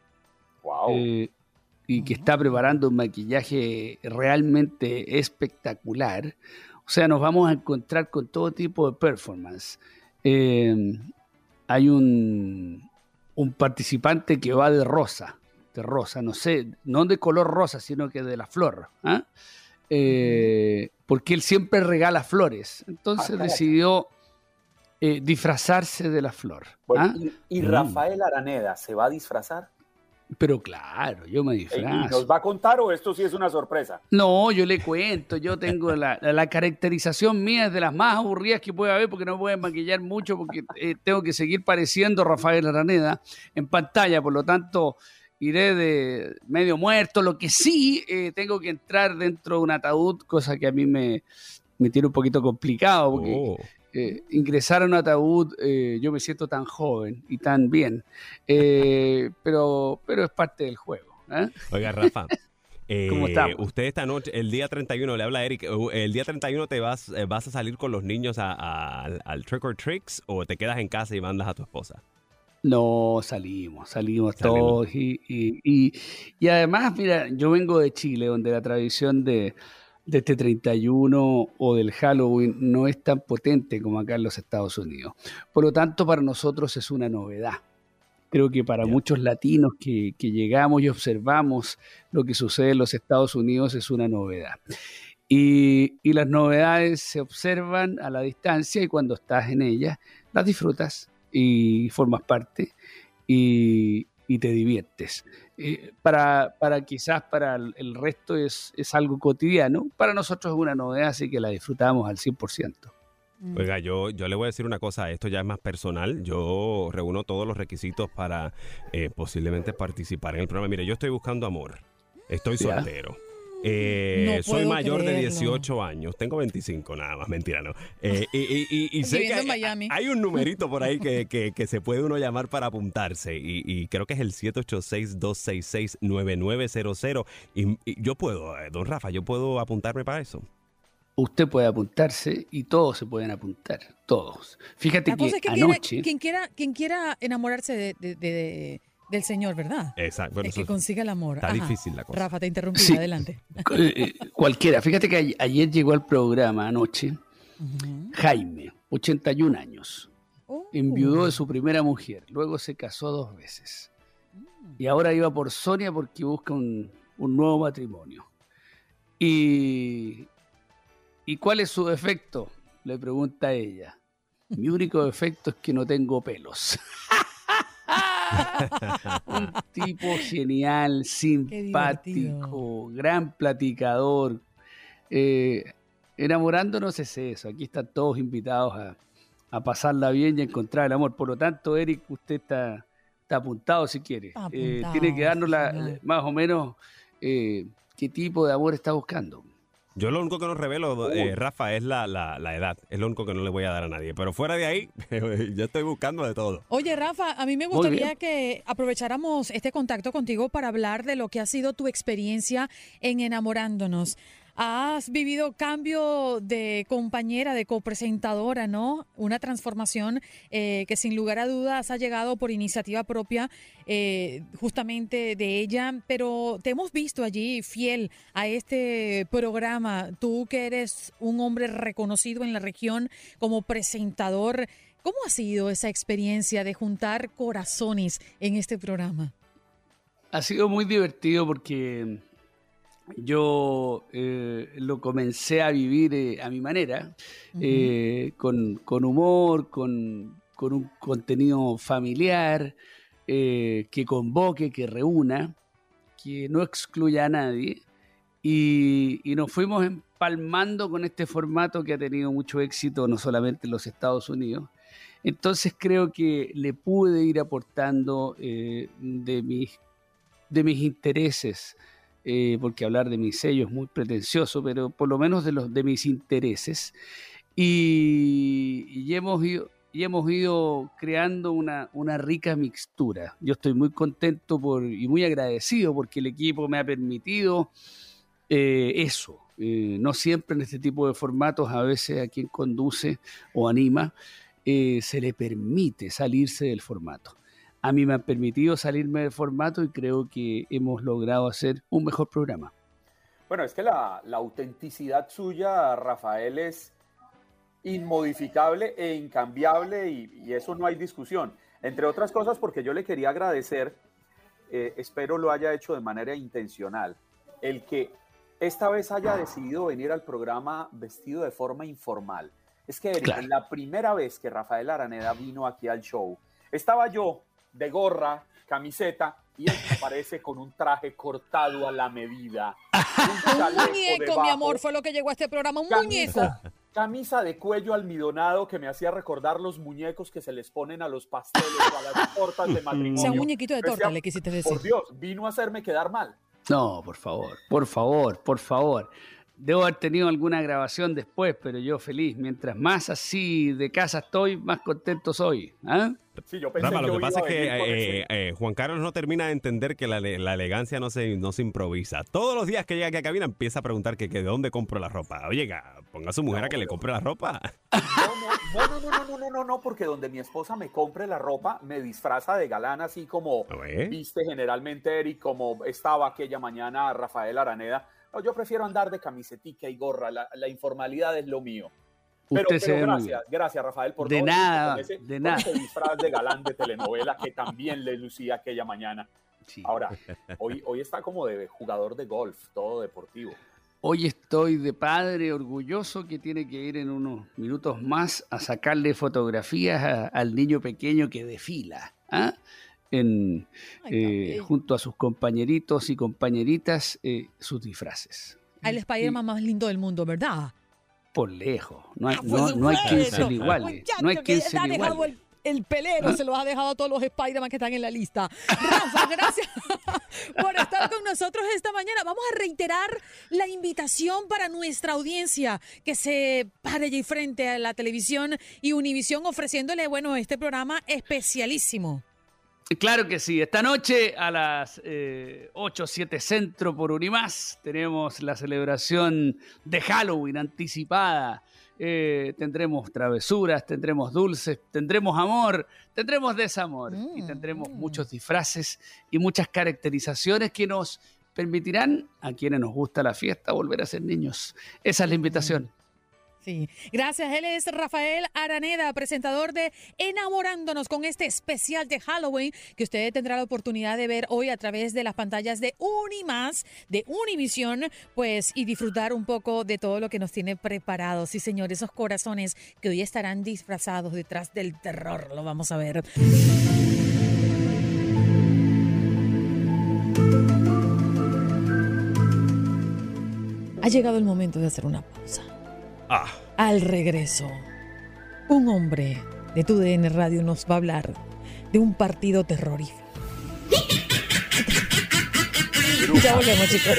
Wow y que está preparando un maquillaje realmente espectacular. O sea, nos vamos a encontrar con todo tipo de performance. Eh, hay un, un participante que va de rosa, de rosa, no sé, no de color rosa, sino que de la flor. ¿ah? Eh, porque él siempre regala flores. Entonces ah, decidió eh, disfrazarse de la flor. ¿ah? ¿Y. Rafael Araneda se va a disfrazar? Pero claro, yo me disfrazo. ¿Nos va a contar o esto sí es una sorpresa? No, yo le cuento. Yo tengo la, caracterización mía es de las más aburridas que puede haber porque no pueden maquillar mucho porque eh, tengo que seguir pareciendo Rafael Araneda en pantalla. Por lo tanto, iré de medio muerto. Lo que sí, eh, tengo que entrar dentro de un ataúd, cosa que a mí me, me tiene un poquito complicado porque oh ingresar a un ataúd, eh, yo me siento tan joven y tan bien, eh, pero, pero es parte del juego. ¿eh? Oiga, Rafa. usted esta noche, el día 31, le habla Eric, el día 31 te vas, vas a salir con los niños al Trick or Tricks o te quedas en casa y mandas a tu esposa. No, salimos, salimos, todos y, y, y, además, mira, yo vengo de Chile, donde la tradición de, de este 31 o del Halloween no es tan potente como acá en los Estados Unidos. Por lo tanto, para nosotros es una novedad. Creo que para muchos latinos que, llegamos y observamos lo que sucede en los Estados Unidos es una novedad. Y, las novedades se observan a la distancia y cuando estás en ellas las disfrutas y formas parte y, y te diviertes. Eh, para, para, quizás para el resto es, es, algo cotidiano, para nosotros es una novedad, así que la disfrutamos al 100%. Mm. Oiga, yo, yo le voy a decir una cosa, esto ya es más personal, yo reúno todos los requisitos para eh, posiblemente participar en el programa. Mire, yo estoy buscando amor, estoy soltero. Eh, soy mayor de 18 años, tengo 25 nada más, mentira, no. Eh, y, sé que hay, un numerito por ahí que, se puede uno llamar para apuntarse y, creo que es el 786-266-9900 y, yo puedo, eh, don Rafa, yo puedo apuntarme para eso. Usted puede apuntarse y todos se pueden apuntar, todos. Fíjate que, anoche... quien, quiera, quien quiera enamorarse de del Señor, ¿verdad? Exacto. el que consiga el amor. Está difícil la cosa. Rafa, te interrumpí, adelante. Eh, cualquiera. Fíjate que ayer llegó al programa anoche Jaime, 81 años. Oh. Enviudó de su primera mujer, luego se casó dos veces. Y ahora iba por Sonia porque busca un, nuevo matrimonio. Y, ¿Y cuál es su defecto? Le pregunta ella. Mi único defecto es que no tengo pelos. un tipo genial, simpático, gran platicador. Eh, enamorándonos es eso. Aquí están todos invitados a, pasarla bien y a encontrar el amor. Por lo tanto, Eric, usted está, está apuntado si quiere. Eh, tiene que darnos la, más o menos eh, qué tipo de amor está buscando. Yo lo único que no revelo, eh, Rafa, es la, la, edad. Es lo único que no le voy a dar a nadie. Pero fuera de ahí, yo estoy buscando de todo. Oye, Rafa, a mí me gustaría que aprovecháramos este contacto contigo para hablar de lo que ha sido tu experiencia en enamorándonos. Has vivido cambio de compañera, de copresentadora, ¿no? Una transformación eh, que sin lugar a dudas ha llegado por iniciativa propia eh, justamente de ella, pero te hemos visto allí fiel a este programa. Tú que eres un hombre reconocido en la región como presentador, ¿cómo ha sido esa experiencia de juntar corazones en este programa? Ha sido muy divertido porque yo eh, lo comencé a vivir eh, a mi manera, eh, con, humor, con, un contenido familiar, que convoque, que reúna, que no excluya a nadie. Y, y, nos fuimos empalmando con este formato que ha tenido mucho éxito, no solamente en los Estados Unidos. Entonces creo que le pude ir aportando de, mis, de mis intereses eh, porque hablar de mis sellos es muy pretencioso, pero por lo menos de, los, de mis intereses. Y, hemos ido, y hemos ido creando una, una, rica mixtura. Yo estoy muy contento y muy agradecido porque el equipo me ha permitido eh, eso. Eh, no siempre en este tipo de formatos, a veces a quien conduce o anima, se le permite salirse del formato a mí me han permitido salirme del formato y creo que hemos logrado hacer un mejor programa. Bueno, es que la, autenticidad suya, Rafael, es inmodificable e incambiable y, eso no hay discusión. Entre otras cosas porque yo le quería agradecer, eh, espero lo haya hecho de manera intencional, el que esta vez haya decidido venir al programa vestido de forma informal. Es que la primera vez que Rafael Araneda vino aquí al show, estaba yo de gorra, camiseta, y él aparece con un traje cortado a la medida. Un, muñeco, mi amor, fue lo que llegó a este programa, un muñeco. Camisa de cuello almidonado que me hacía recordar los muñecos que se les ponen a los pasteles o a las tortas de matrimonio. O sea, un muñequito de torta, le quisiste decir. Por Dios, vino a hacerme quedar mal. No, por favor, por favor, por favor. Debo haber tenido alguna grabación después, pero yo feliz. Mientras más así de casa estoy, más contento soy. ¿ah? Sí, yo pensé lo que pasa es que eh, eh, Juan Carlos no termina de entender que la, elegancia no se, no se improvisa. Todos los días que llega aquí a cabina empieza a preguntar que, de dónde compro la ropa. Oye, ponga a su mujer a que le compre la ropa. No no, no, no, no, no, no, porque donde mi esposa me compre la ropa, me disfraza de galán, así como viste generalmente Eric, como estaba aquella mañana Rafael Araneda yo prefiero andar de camisetica y gorra, la, informalidad es lo mío. Pero, gracias, gracias Rafael por de nada, de nada. ese disfraz de galán de telenovela que también le lucía aquella mañana. Ahora, hoy, hoy está como de jugador de golf, todo deportivo. Hoy estoy de padre orgulloso que tiene que ir en unos minutos más a sacarle fotografías al niño pequeño que desfila. ¿ah? En, eh, junto a sus compañeritos y compañeritas eh, sus disfraces. El Spider-Man más lindo del mundo, ¿verdad? Por lejos. No hay, ah, no, no hay quien se le iguale. No hay quien se iguale. El, pelero se lo ha dejado a todos los Spider-Man que están en la lista. Rafa, gracias por estar con nosotros esta mañana. Vamos a reiterar la invitación para nuestra audiencia que se pare allí frente a la televisión y Univisión ofreciéndole, bueno, este programa especialísimo. Claro que sí. Esta noche a las eh, 8, 7 centro por Unimás tenemos la celebración de Halloween anticipada. Eh, tendremos travesuras, tendremos dulces, tendremos amor, tendremos desamor y tendremos mm. muchos disfraces y muchas caracterizaciones que nos permitirán a quienes nos gusta la fiesta volver a ser niños. Esa es la invitación. Sí, gracias. Él es Rafael Araneda, presentador de Enamorándonos con este especial de Halloween que usted tendrá la oportunidad de ver hoy a través de las pantallas de Unimás, de Univisión, pues y disfrutar un poco de todo lo que nos tiene preparado. Sí, señor, esos corazones que hoy estarán disfrazados detrás del terror, lo vamos a ver. Ha llegado el momento de hacer una pausa. Ah. Al regreso, un hombre de TUDN Radio nos va a hablar de un partido terrorífico. ya volvemos, chicos.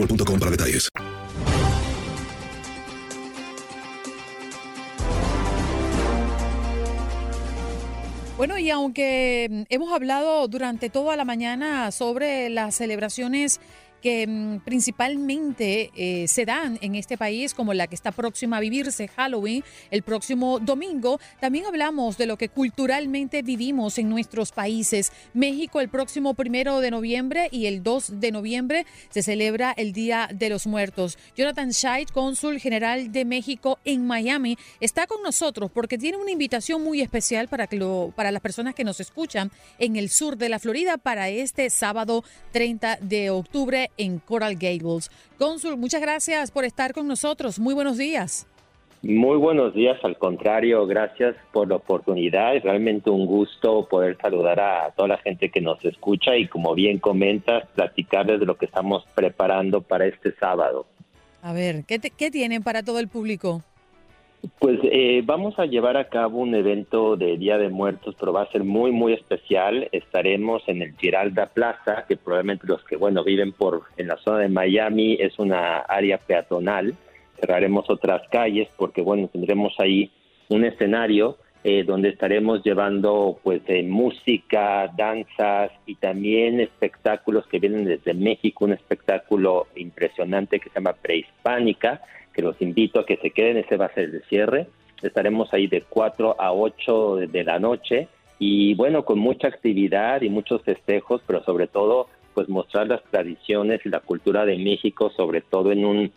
para detalles. Bueno, y aunque hemos hablado durante toda la mañana sobre las celebraciones que mm, principalmente eh, se dan en este país, como la que está próxima a vivirse, Halloween, el próximo domingo. También hablamos de lo que culturalmente vivimos en nuestros países. México el próximo primero de noviembre y el 2 de noviembre se celebra el Día de los Muertos. Jonathan Scheidt, cónsul general de México en Miami, está con nosotros porque tiene una invitación muy especial para, que lo, para las personas que nos escuchan en el sur de la Florida para este sábado 30 de octubre en Coral Gables. Cónsul, muchas gracias por estar con nosotros. Muy buenos días. Muy buenos días, al contrario, gracias por la oportunidad. Es realmente un gusto poder saludar a toda la gente que nos escucha y como bien comentas, platicarles de lo que estamos preparando para este sábado. A ver, ¿qué, qué tienen para todo el público? Pues eh, vamos a llevar a cabo un evento de Día de Muertos, pero va a ser muy, muy especial. Estaremos en el Giralda Plaza, que probablemente los que, bueno, viven por en la zona de Miami es una área peatonal. Cerraremos otras calles porque, bueno, tendremos ahí un escenario eh, donde estaremos llevando, pues, música, danzas y también espectáculos que vienen desde México, un espectáculo impresionante que se llama Prehispánica que los invito a que se queden, ese va a ser el cierre. Estaremos ahí de 4 a 8 de la noche y bueno, con mucha actividad y muchos festejos, pero sobre todo pues mostrar las tradiciones y la cultura de México, sobre todo en un,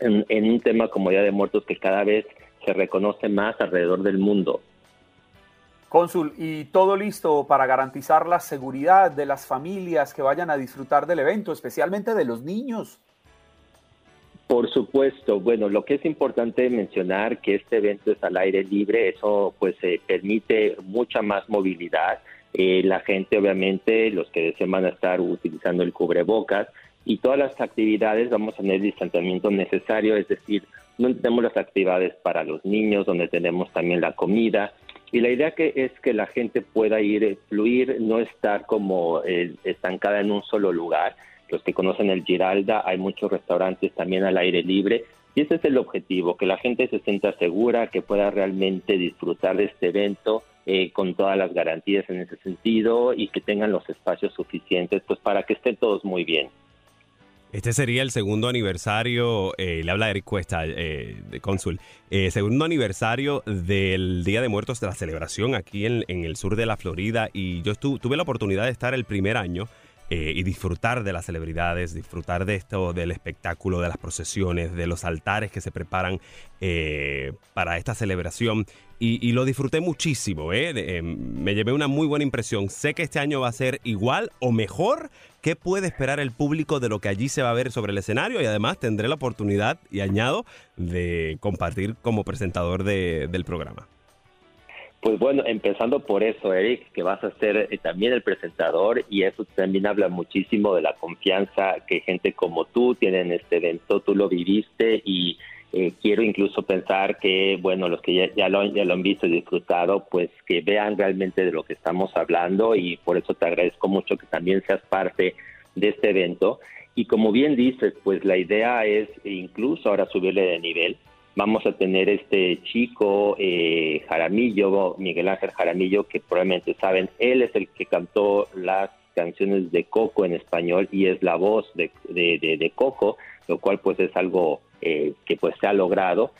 en, un tema como Día de Muertos que cada vez se reconoce más alrededor del mundo. Cónsul, ¿y todo listo para garantizar la seguridad de las familias que vayan a disfrutar del evento, especialmente de los niños? Por supuesto, bueno, lo que es importante mencionar que este evento es al aire libre, eso pues eh, permite mucha más movilidad. Eh, la gente, obviamente, los que deseen van a estar utilizando el cubrebocas y todas las actividades vamos a tener el distanciamiento necesario, es decir, no tenemos las actividades para los niños, donde tenemos también la comida. Y la idea que es que la gente pueda ir, eh, fluir, no estar como estancada en un solo lugar los que conocen el Giralda, hay muchos restaurantes también al aire libre. Y ese es el objetivo, que la gente se sienta segura, que pueda realmente disfrutar de este evento eh, con todas las garantías en ese sentido y que tengan los espacios suficientes pues para que estén todos muy bien. Este sería el segundo aniversario, eh, le habla Eric Cuesta, eh, de cónsul, segundo aniversario del Día de Muertos de la celebración aquí en, en el sur de la Florida y yo tuve la oportunidad de estar el primer año eh, y disfrutar de las celebridades, disfrutar de esto, del espectáculo, de las procesiones, de los altares que se preparan eh, para esta celebración. Y, lo disfruté muchísimo, ¿eh? me llevé una muy buena impresión. Sé que este año va a ser igual o mejor. ¿Qué puede esperar el público de lo que allí se va a ver sobre el escenario? Y además tendré la oportunidad, y añado, de compartir como presentador del programa. Pues bueno, empezando por eso, Eric, que vas a ser eh, también el presentador y eso también habla muchísimo de la confianza que gente como tú tiene en este evento. Tú lo viviste y eh, quiero incluso pensar que, bueno, los que ya, lo, ya lo han visto y disfrutado, pues que vean realmente de lo que estamos hablando y por eso te agradezco mucho que también seas parte de este evento. Y como bien dices, pues la idea es incluso ahora subirle de nivel Vamos a tener este chico eh, Jaramillo, Miguel Ángel Jaramillo, que probablemente saben, él es el que cantó las canciones de Coco en español y es la voz de, de, Coco, lo cual pues es algo eh, que pues se ha logrado.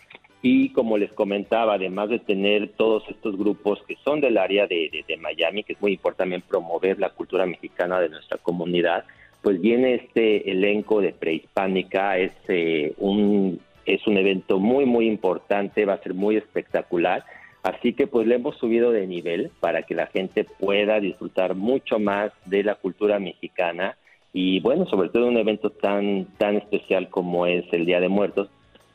Y como les comentaba, además de tener todos estos grupos que son del área de, Miami, que es muy importante promover la cultura mexicana de nuestra comunidad, pues viene este elenco de prehispánica, es, eh, un, es un evento muy, muy importante, va a ser muy espectacular. Así que pues le hemos subido de nivel para que la gente pueda disfrutar mucho más de la cultura mexicana y bueno, sobre todo un evento tan, tan especial como es el Día de Muertos,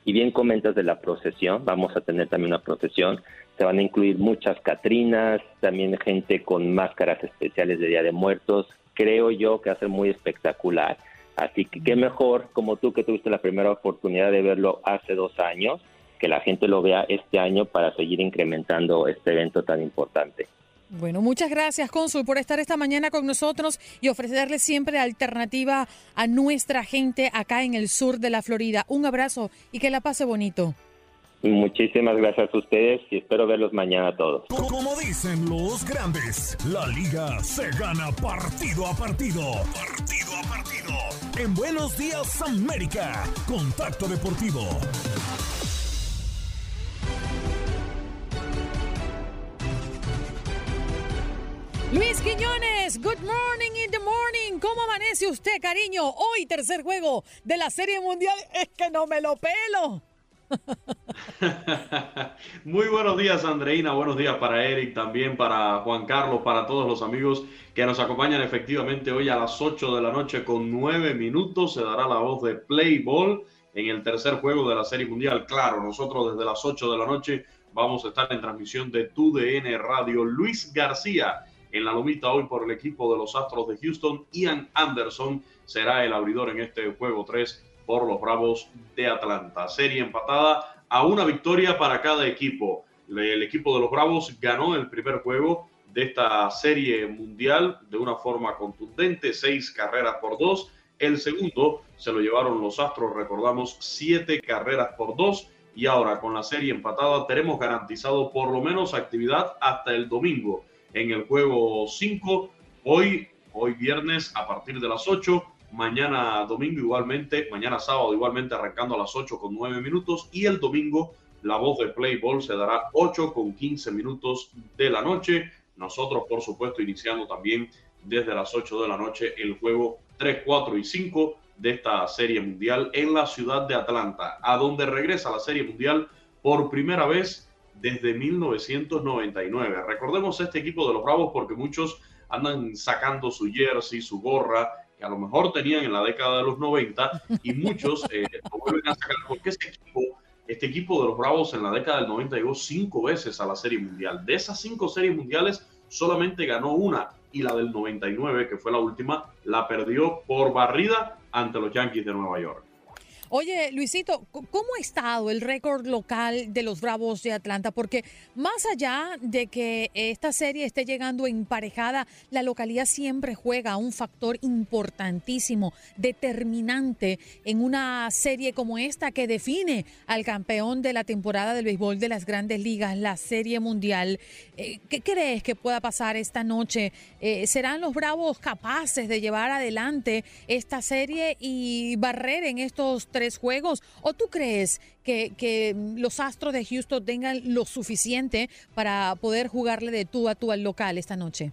y bien comentas de la procesión, vamos a tener también una procesión, se van a incluir muchas Catrinas, también gente con máscaras especiales de Día de Muertos, creo yo que va a ser muy espectacular. Así que qué mejor, como tú que tuviste la primera oportunidad de verlo hace dos años, que la gente lo vea este año para seguir incrementando este evento tan importante. Bueno, muchas gracias, Cónsul, por estar esta mañana con nosotros y ofrecerle siempre alternativa a nuestra gente acá en el sur de la Florida. Un abrazo y que la pase bonito. Muchísimas gracias a ustedes y espero verlos mañana todos. Como dicen los grandes, la liga se gana partido a partido. Partido a partido. En Buenos Días América, Contacto Deportivo. Luis Quiñones, good morning in the morning. ¿Cómo amanece usted, cariño? Hoy, tercer juego de la Serie Mundial. Es que no me lo pelo. Muy buenos días, Andreina. Buenos días para Eric, también para Juan Carlos, para todos los amigos que nos acompañan efectivamente hoy a las 8 de la noche con 9 minutos. Se dará la voz de Play Ball en el tercer juego de la Serie Mundial. Claro, nosotros desde las 8 de la noche vamos a estar en transmisión de TUDN Radio. Luis García en la lomita hoy por el equipo de los Astros de Houston. Ian Anderson será el abridor en este juego 3 por los Bravos de Atlanta. Serie empatada a una victoria para cada equipo. El equipo de los Bravos ganó el primer juego de esta serie mundial de una forma contundente, seis carreras por dos. El segundo se lo llevaron los Astros, recordamos, siete carreras por dos. Y ahora con la serie empatada tenemos garantizado por lo menos actividad hasta el domingo en el juego 5. Hoy, hoy viernes a partir de las 8. Mañana domingo igualmente, mañana sábado igualmente arrancando a las 8 con 9 minutos. Y el domingo la voz de Play Ball se dará 8 con 15 minutos de la noche. Nosotros, por supuesto, iniciando también desde las 8 de la noche el juego 3, 4 y 5 de esta serie mundial en la ciudad de Atlanta, a donde regresa la serie mundial por primera vez desde 1999. Recordemos este equipo de los Bravos porque muchos andan sacando su jersey, su gorra, que a lo mejor tenían en la década de los 90, y muchos eh, lo vuelven a sacar porque este equipo, este equipo de los Bravos en la década del 90 llegó cinco veces a la Serie Mundial. De esas cinco series mundiales, solamente ganó una, y la del 99, que fue la última, la perdió por barrida ante los Yankees de Nueva York. Oye, Luisito, ¿cómo ha estado el récord local de los Bravos de Atlanta? Porque más allá de que esta serie esté llegando emparejada, la localidad siempre juega un factor importantísimo, determinante en una serie como esta que define al campeón de la temporada del béisbol de las grandes ligas, la Serie Mundial. Eh, ¿Qué crees que pueda pasar esta noche? Eh, ¿Serán los Bravos capaces de llevar adelante esta serie y barrer en estos tres? juegos? ¿O tú crees que, que, los Astros de Houston tengan lo suficiente para poder jugarle de tú a tú al local esta noche?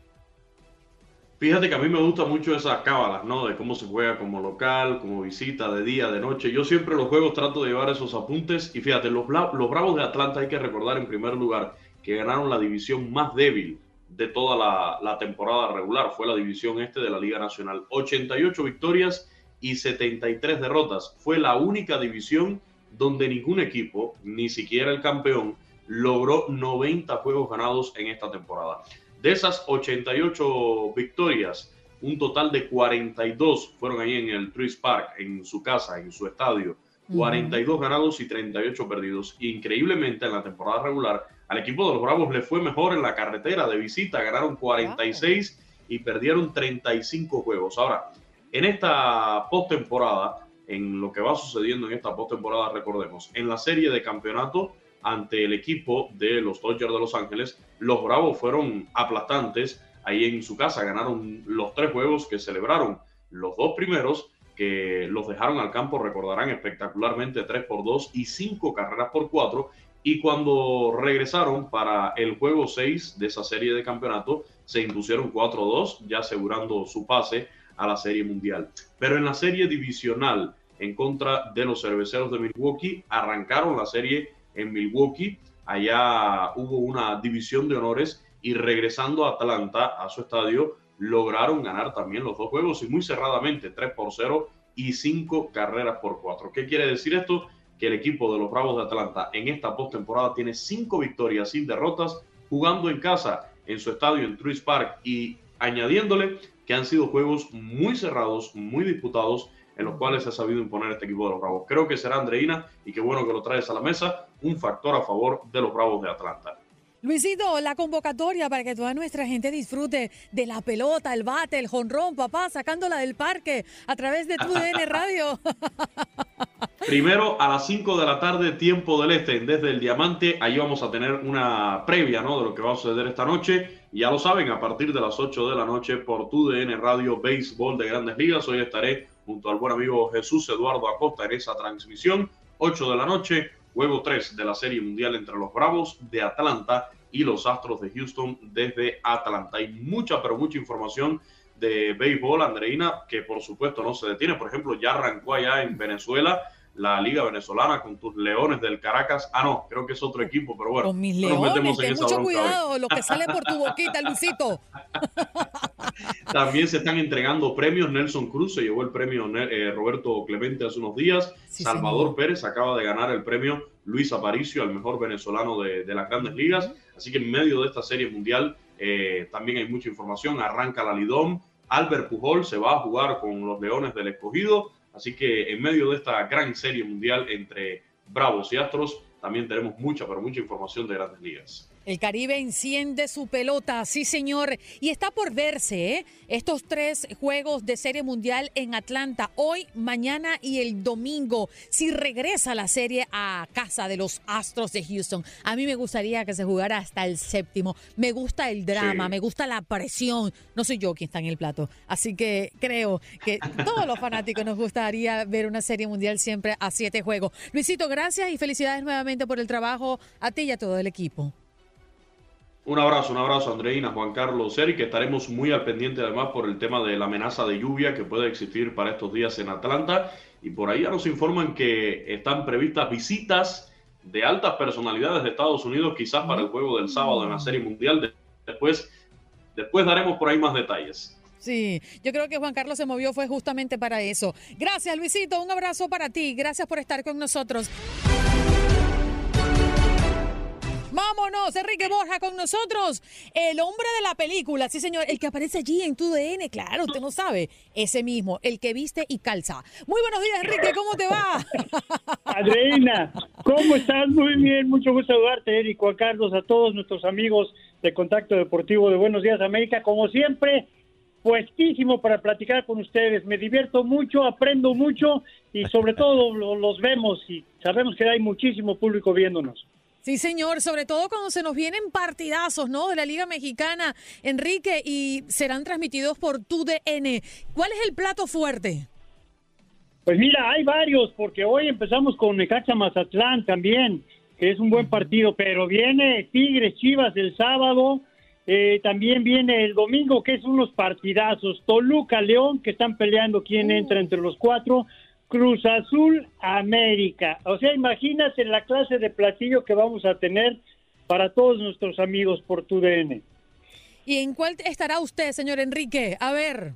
Fíjate que a mí me gusta mucho esas cábalas, ¿no? De cómo se juega como local, como visita, de día, de noche. Yo siempre los juegos trato de llevar esos apuntes. Y fíjate, los, los Bravos de Atlanta hay que recordar en primer lugar que ganaron la división más débil de toda la, la temporada regular. Fue la división este de la Liga Nacional. 88 victorias y 73 derrotas. Fue la única división donde ningún equipo, ni siquiera el campeón, logró 90 juegos ganados en esta temporada. De esas 88 victorias, un total de 42 fueron ahí en el Truist Park, en su casa, en su estadio. 42 ganados y 38 perdidos. Increíblemente, en la temporada regular, al equipo de los Bravos le fue mejor en la carretera de visita. Ganaron 46 y perdieron 35 juegos. Ahora, en esta postemporada, en lo que va sucediendo en esta postemporada, recordemos, en la serie de campeonato ante el equipo de los Dodgers de Los Ángeles, los Bravos fueron aplastantes ahí en su casa, ganaron los tres juegos que celebraron, los dos primeros que los dejaron al campo, recordarán espectacularmente 3 por 2 y 5 carreras por 4. Y cuando regresaron para el juego 6 de esa serie de campeonato, se impusieron 4-2, ya asegurando su pase a la serie mundial. Pero en la serie divisional en contra de los cerveceros de Milwaukee, arrancaron la serie en Milwaukee, allá hubo una división de honores y regresando a Atlanta, a su estadio, lograron ganar también los dos juegos y muy cerradamente, 3 por 0 y 5 carreras por 4. ¿Qué quiere decir esto? Que el equipo de los Bravos de Atlanta en esta postemporada tiene 5 victorias sin derrotas jugando en casa en su estadio en Truist Park y añadiéndole que han sido juegos muy cerrados, muy disputados, en los cuales se ha sabido imponer este equipo de los Bravos. Creo que será Andreina, y qué bueno que lo traes a la mesa, un factor a favor de los Bravos de Atlanta. Luisito, la convocatoria para que toda nuestra gente disfrute de la pelota, el bate, el jonrón, papá, sacándola del parque a través de tu DN Radio. Primero a las 5 de la tarde, tiempo del este, desde el Diamante. Ahí vamos a tener una previa ¿no? de lo que va a suceder esta noche. Ya lo saben, a partir de las 8 de la noche por tu DN Radio Béisbol de Grandes Ligas. Hoy estaré junto al buen amigo Jesús Eduardo Acosta en esa transmisión. 8 de la noche, juego 3 de la Serie Mundial entre los Bravos de Atlanta y los Astros de Houston desde Atlanta. Hay mucha, pero mucha información de béisbol, Andreina, que por supuesto no se detiene. Por ejemplo, ya arrancó allá en Venezuela la Liga Venezolana con tus Leones del Caracas. Ah, no, creo que es otro equipo, pero bueno. Con mis Leones, ten mucho cuidado, lo que sale por tu boquita, Luisito. También se están entregando premios. Nelson Cruz se llevó el premio eh, Roberto Clemente hace unos días. Salvador Pérez acaba de ganar el premio Luis Aparicio al mejor venezolano de, las grandes ligas. Así que en medio de esta serie mundial eh, también hay mucha información. Arranca la Lidón. Albert Pujol se va a jugar con los Leones del Escogido. Así que en medio de esta gran serie mundial entre Bravos y Astros, también tenemos mucha, pero mucha información de grandes ligas. El Caribe enciende su pelota, sí señor, y está por verse ¿eh? estos tres juegos de Serie Mundial en Atlanta, hoy, mañana y el domingo, si regresa la serie a casa de los Astros de Houston. A mí me gustaría que se jugara hasta el séptimo, me gusta el drama, me gusta la presión, no soy yo quien está en el plato, así que creo que todos los fanáticos nos gustaría ver una Serie Mundial siempre a siete juegos. Luisito, gracias y felicidades nuevamente por el trabajo a ti y a todo el equipo. Un abrazo, un abrazo Andreina, Juan Carlos, Eric, que estaremos muy al pendiente además por el tema de la amenaza de lluvia que puede existir para estos días en Atlanta. Y por ahí ya nos informan que están previstas visitas de altas personalidades de Estados Unidos, quizás para el juego del sábado en la Serie Mundial. Después, después daremos por ahí más detalles. Sí, yo creo que Juan Carlos se movió fue justamente para eso. Gracias, Luisito. Un abrazo para ti. Gracias por estar con nosotros. Vámonos, Enrique Borja con nosotros. El hombre de la película, sí señor, el que aparece allí en tu DN, claro, usted no sabe. Ese mismo, el que viste y calza. Muy buenos días, Enrique, ¿cómo te va? Adriana, ¿cómo estás? Muy bien, mucho gusto saludarte, Eric, Juan Carlos, a todos nuestros amigos de Contacto Deportivo de Buenos Días América. Como siempre, puestísimo para platicar con ustedes. Me divierto mucho, aprendo mucho y sobre todo los vemos y sabemos que hay muchísimo público viéndonos. Sí, señor, sobre todo cuando se nos vienen partidazos, ¿no? De la Liga Mexicana, Enrique, y serán transmitidos por tu DN. ¿Cuál es el plato fuerte? Pues mira, hay varios, porque hoy empezamos con Necaxa Mazatlán también, que es un buen partido, pero viene Tigres Chivas el sábado, eh, también viene el domingo, que es unos partidazos, Toluca León, que están peleando quién uh. entra entre los cuatro, Cruz Azul América. O sea, imagínate la clase de platillo que vamos a tener para todos nuestros amigos por tu DN. ¿Y en cuál estará usted, señor Enrique? A ver.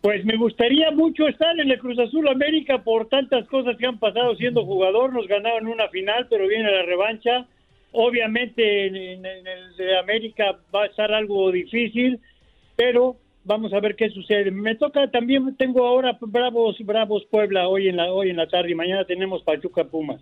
Pues me gustaría mucho estar en el Cruz Azul América por tantas cosas que han pasado siendo jugador. Nos ganaron una final, pero viene la revancha. Obviamente en, en el de América va a estar algo difícil, pero vamos a ver qué sucede. Me toca también, tengo ahora Bravos, Bravos Puebla hoy en la, hoy en la tarde y mañana tenemos Pachuca Pumas.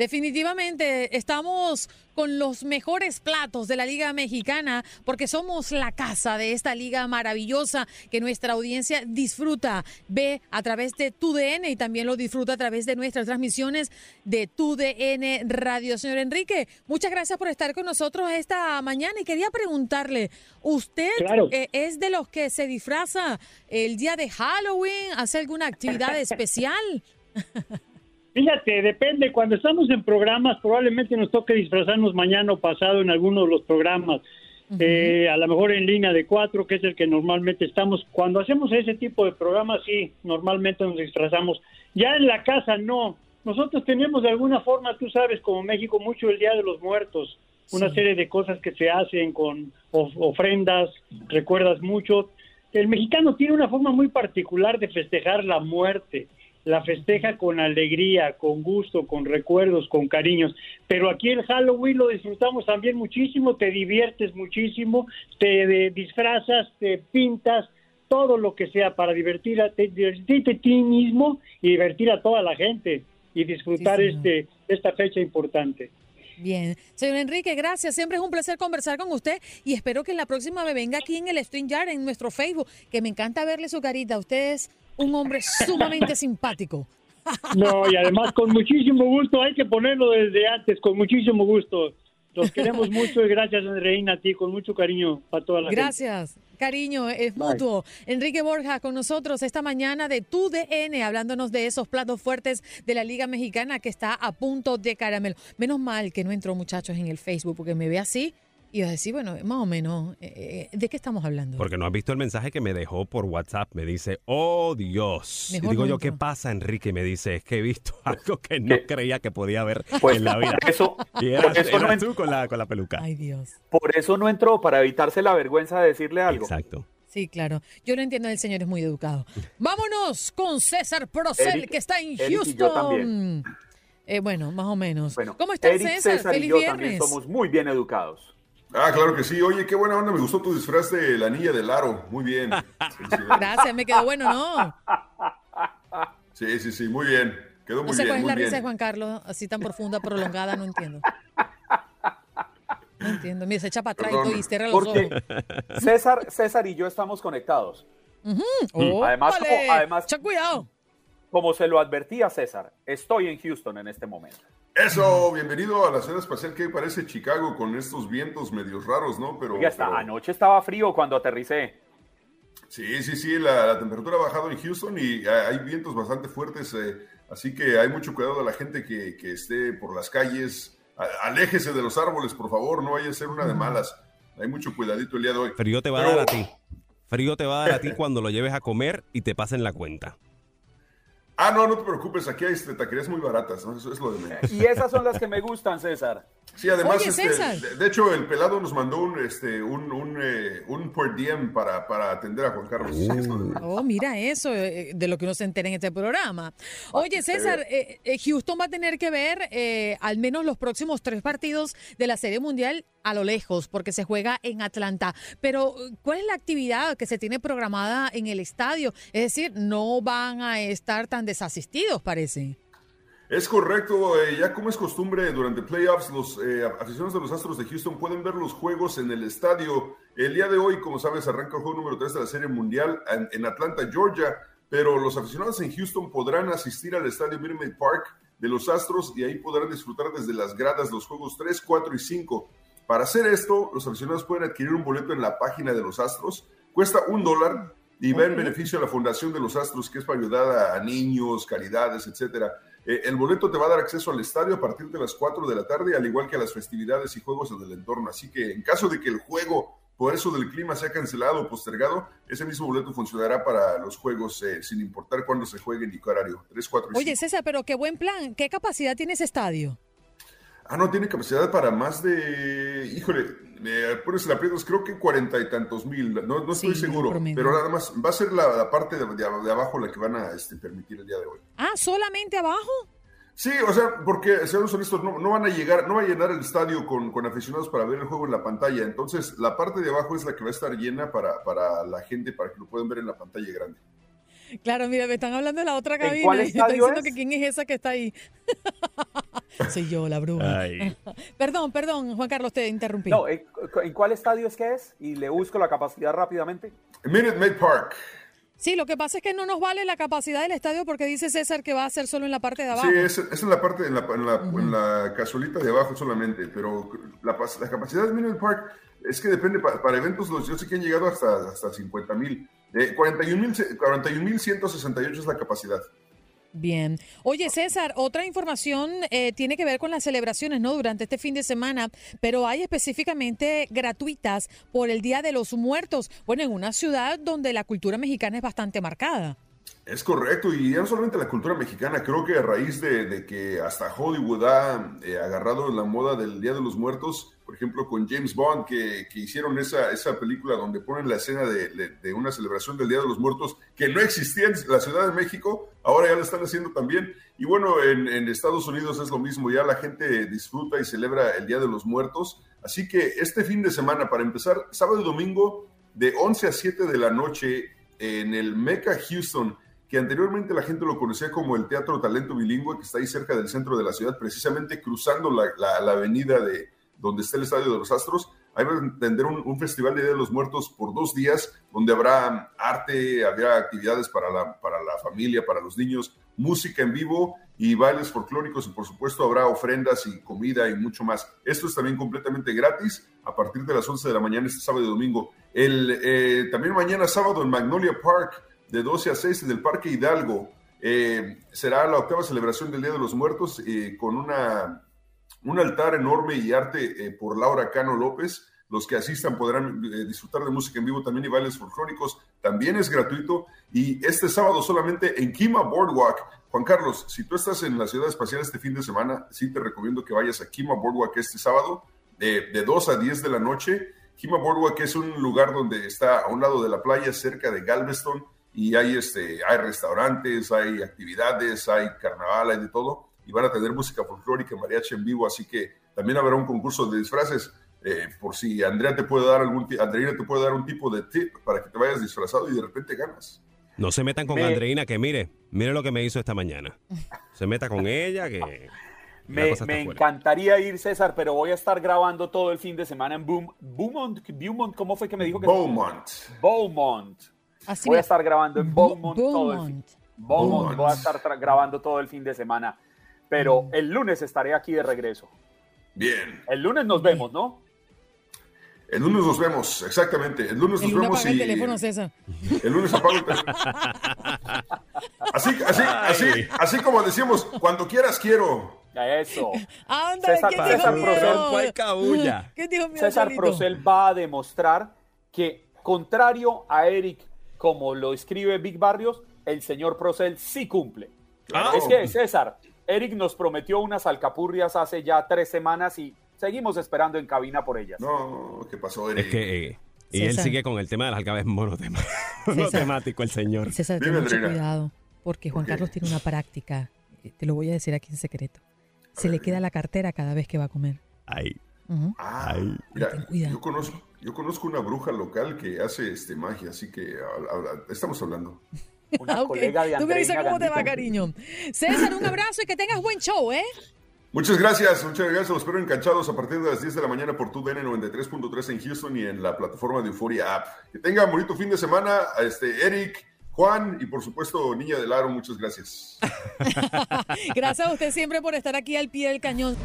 Definitivamente estamos con los mejores platos de la Liga Mexicana porque somos la casa de esta liga maravillosa que nuestra audiencia disfruta, ve a través de TUDN y también lo disfruta a través de nuestras transmisiones de TUDN Radio. Señor Enrique, muchas gracias por estar con nosotros esta mañana y quería preguntarle, ¿usted eh, es de los que se disfraza el día de Halloween? ¿Hace alguna actividad especial? Fíjate, depende. Cuando estamos en programas, probablemente nos toque disfrazarnos mañana o pasado en alguno de los programas. Eh, a lo mejor en línea de cuatro, que es el que normalmente estamos. Cuando hacemos ese tipo de programas, sí, normalmente nos disfrazamos. Ya en la casa, no. Nosotros tenemos de alguna forma, tú sabes, como México, mucho el Día de los Muertos. Una serie de cosas que se hacen con ofrendas, recuerdas mucho. El mexicano tiene una forma muy particular de festejar la muerte la festeja con alegría, con gusto, con recuerdos, con cariños. Pero aquí el Halloween lo disfrutamos también muchísimo, te diviertes muchísimo, te disfrazas, te pintas, todo lo que sea para divertir a, divertirte a ti mismo y divertir a toda la gente y disfrutar este esta fecha importante. Bien, señor Enrique, gracias. Siempre es un placer conversar con usted y espero que en la próxima me venga aquí en el Stream Yard, en nuestro Facebook, que me encanta verle su carita. Usted es un hombre sumamente simpático. No, y además con muchísimo gusto, hay que ponerlo desde antes, con muchísimo gusto. Los queremos mucho y gracias, Reina, a ti, con mucho cariño para toda la gracias. Cariño, es mutuo. Enrique Borja con nosotros esta mañana de Tu DN, hablándonos de esos platos fuertes de la Liga Mexicana que está a punto de caramelo. Menos mal que no entró muchachos en el Facebook porque me ve así y a decir, bueno, más o menos, eh, eh, ¿de qué estamos hablando? Porque no has visto el mensaje que me dejó por WhatsApp. Me dice, oh Dios. y digo yo, ¿qué pasa, Enrique? Y me dice, es que he visto algo que no creía que podía haber pues, en la vida. Eso, y era, eso tú con la, con la peluca. Ay, Dios. Por eso no entró, para evitarse la vergüenza de decirle algo. Exacto. Sí, claro. Yo lo entiendo, el señor es muy educado. Vámonos con César Procel, que está en Houston. Eh, bueno, más o menos. ¿Cómo está César? Feliz y yo también somos muy bien educados. Ah, claro que sí. Oye, qué buena onda. Me gustó tu disfraz de la niña del aro. Muy bien. Gracias, me quedó bueno, ¿no? Sí, sí, sí. Muy bien. Quedó muy no sé cuál es la risa de Juan Carlos, así tan profunda, prolongada, no entiendo. No entiendo. Mira, se echa para atrás y cierra los ojos. César, César y yo estamos conectados. además, como, además, cuidado. Como se lo advertía César, estoy en Houston en este momento. Eso, bienvenido a la ciudad espacial que parece Chicago con estos vientos medios raros, ¿no? Pero, ya está, anoche estaba frío cuando aterricé. Sí, sí, sí, la, temperatura ha bajado en Houston y hay vientos bastante fuertes, eh, así que hay mucho cuidado de la gente que, esté por las calles. Aléjese de los árboles, por favor, no vaya a ser una de malas. Hay mucho cuidadito el día de hoy. Frío te va a dar a ti. Frío te va a dar a ti cuando lo lleves a comer y te pasen la cuenta. Ah, no, no te preocupes, aquí hay este, taquerías muy baratas, ¿no? Eso es lo de menos. Y esas son las que me gustan, César. Sí, además, este, de, hecho, el pelado nos mandó un, este, un, un, eh, un per diem para, para atender a Juan Carlos. Oh, mira eso, eh, de lo que uno se entera en este programa. Oye, César, eh, Houston va a tener que ver al menos los próximos tres partidos de la Serie Mundial a lo lejos, porque se juega en Atlanta. Pero, ¿cuál es la actividad que se tiene programada en el estadio? Es decir, no van a estar tan desasistidos, parece. Es correcto, eh, ya como es costumbre durante playoffs, los eh, aficionados de los Astros de Houston pueden ver los juegos en el estadio. El día de hoy, como sabes, arranca el juego número 3 de la Serie Mundial en, Atlanta, Georgia, pero los aficionados en Houston podrán asistir al estadio Minute Park de los Astros y ahí podrán disfrutar desde las gradas los juegos 3, 4 y 5. Para hacer esto, los aficionados pueden adquirir un boleto en la página de los Astros. Cuesta un dólar y va en beneficio a la Fundación de los Astros, que es para ayudar a, niños, caridades, etcétera. Eh, el boleto te va a dar acceso al estadio a partir de las 4 de la tarde, al igual que a las festividades y juegos en el entorno. Así que en caso de que el juego, por eso del clima, sea cancelado o postergado, ese mismo boleto funcionará para los juegos eh, sin importar cuándo se juegue ni qué horario. 3, 4 y Oye, César, pero qué buen plan. ¿Qué capacidad tiene ese estadio? Ah, no, tiene capacidad para más de, híjole, me pones la aprietos, creo que cuarenta y tantos mil, no, no estoy seguro, pero nada más, va a ser la, parte de, de, abajo la que van a este, permitir el día de hoy. Ah, solamente abajo. Sí, o sea, porque, seamos honestos, no, no van a llegar, no va a llenar el estadio con, con, aficionados para ver el juego en la pantalla, entonces la parte de abajo es la que va a estar llena para, para la gente, para que lo puedan ver en la pantalla grande. Claro, mira, me están hablando de la otra cabina. ¿Cuál estadio diciendo que quién es esa que está ahí. Soy yo, la bruja. perdón, perdón, Juan Carlos, te interrumpí. No, ¿en cuál estadio es que es? Y le busco la capacidad rápidamente. Minute Maid Park. Sí, lo que pasa es que no nos vale la capacidad del estadio porque dice César que va a ser solo en la parte de abajo. Sí, es, es en la parte, en la, en la, en la casualita de abajo solamente, pero la, la capacidad de Minute Park es que depende, para, para eventos los yo sé que han llegado hasta, hasta 50 mil. Eh, 41.168 es la capacidad. Bien. Oye, César, otra información eh, tiene que ver con las celebraciones, ¿no? Durante este fin de semana, pero hay específicamente gratuitas por el Día de los Muertos. Bueno, en una ciudad donde la cultura mexicana es bastante marcada. Es correcto, y ya no solamente la cultura mexicana, creo que a raíz de, que hasta Hollywood ha eh, agarrado la moda del Día de los Muertos, por ejemplo, con James Bond, que, hicieron esa, esa película donde ponen la escena de, una celebración del Día de los Muertos que no existía en la Ciudad de México, ahora ya lo están haciendo también. Y bueno, en, en Estados Unidos es lo mismo, ya la gente disfruta y celebra el Día de los Muertos. Así que este fin de semana, para empezar, sábado y domingo, de 11 a 7 de la noche, en el Mecca Houston, que anteriormente la gente lo conocía como el Teatro Talento Bilingüe, que está ahí cerca del centro de la ciudad, precisamente cruzando la, la, avenida de donde está el Estadio de los Astros. Ahí a tender un, festival de Día de los Muertos por dos días, donde habrá arte, habrá actividades para la, para la familia, para los niños, música en vivo y bailes folclóricos y por supuesto habrá ofrendas y comida y mucho más. Esto es también completamente gratis a partir de las 11 de la mañana este sábado y domingo. El, eh, también mañana sábado en Magnolia Park de 12 a 6 en el Parque Hidalgo. Eh, será la octava celebración del Día de los Muertos eh, con una, un altar enorme y arte eh, por Laura Cano López. Los que asistan podrán disfrutar de música en vivo también y bailes folclóricos. También es gratuito. Y este sábado solamente en Kima Boardwalk. Juan Carlos, si tú estás en la ciudad espacial este fin de semana, sí te recomiendo que vayas a Kima Boardwalk este sábado de, de 2 a 10 de la noche. Kima Boardwalk es un lugar donde está a un lado de la playa, cerca de Galveston y hay, este, hay restaurantes, hay actividades, hay carnaval, hay de todo, y van a tener música folclórica, mariachi en vivo, así que también habrá un concurso de disfraces. Eh, por si Andrea te puede dar algún Andreina te puede dar un tipo de tip para que te vayas disfrazado y de repente ganas. No se metan con Andreina, que mire, mire lo que me hizo esta mañana. Se meta con ella, que me, me encantaría ir, César, pero voy a estar grabando todo el fin de semana en Boom, Beaumont, Beaumont, ¿cómo fue que me dijo que Beaumont. Beaumont voy a estar grabando en Beaumont, todo el fin. Beaumont. Voy a estar grabando todo el fin de semana. Pero mm. el lunes estaré aquí de regreso. Bien. El lunes nos vemos, ¿no? El lunes nos vemos, exactamente. El lunes nos vemos y. El teléfono, César. El lunes apago el teléfono. Así, así, así, así como decíamos, cuando quieras quiero. Eso. César, César Procel, César Procel va a demostrar que, contrario a Eric como lo escribe Big Barrios, el señor Procel sí cumple. Es que, César, Eric nos prometió unas alcapurrias hace ya tres semanas y seguimos esperando en cabina por ellas. No, ¿qué pasó, Eric? Es que, eh, y él sigue con el tema de las alcabes monotemático, el señor. César, ten mucho cuidado, porque Juan Carlos tiene una práctica, eh, te lo voy a decir aquí en secreto. Se le queda la cartera cada vez que va a comer. Ay. Ah, mira, yo conozco, yo conozco una bruja local que hace este magia, así que estamos hablando. Una colega de Tú me dices cómo te va, cariño. César, un abrazo y que tengas buen show, ¿eh? Muchas gracias, muchas gracias. Los espero enganchados a partir de las 10 de la mañana por tu DN 93.3 en Houston y en la plataforma de Euphoria App. Que tenga bonito fin de semana. A este Eric, Juan y por supuesto Niña del Aro, muchas gracias. gracias a usted siempre por estar aquí al pie del cañón.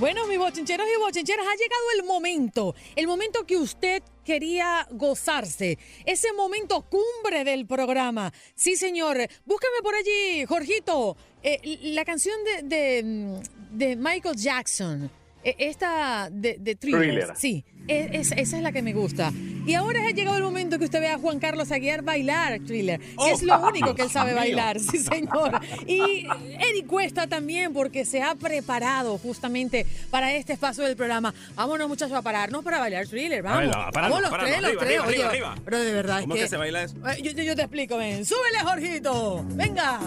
Bueno, mis bochincheros y bochincheras, ha llegado el momento, el momento que usted quería gozarse, ese momento cumbre del programa. Sí, señor, búscame por allí, Jorgito, eh, la canción de, de Michael Jackson. E, esta de, de thriller, Sí, e, esa es la que me gusta. Y ahora ha llegado el momento que usted vea a Juan Carlos Aguiar bailar thriller, que es lo oh, único que él sabe bailar, sí señor. Y Eric Cuesta también, porque se ha preparado justamente para este espacio del programa. Vámonos muchachos a pararnos para bailar thriller, vamos. vamos los tres, los tres. Oye, pero de verdad ¿Cómo es que, se baila eso? Eh, yo, yo te explico, ven. Súbele, Jorgito. Venga.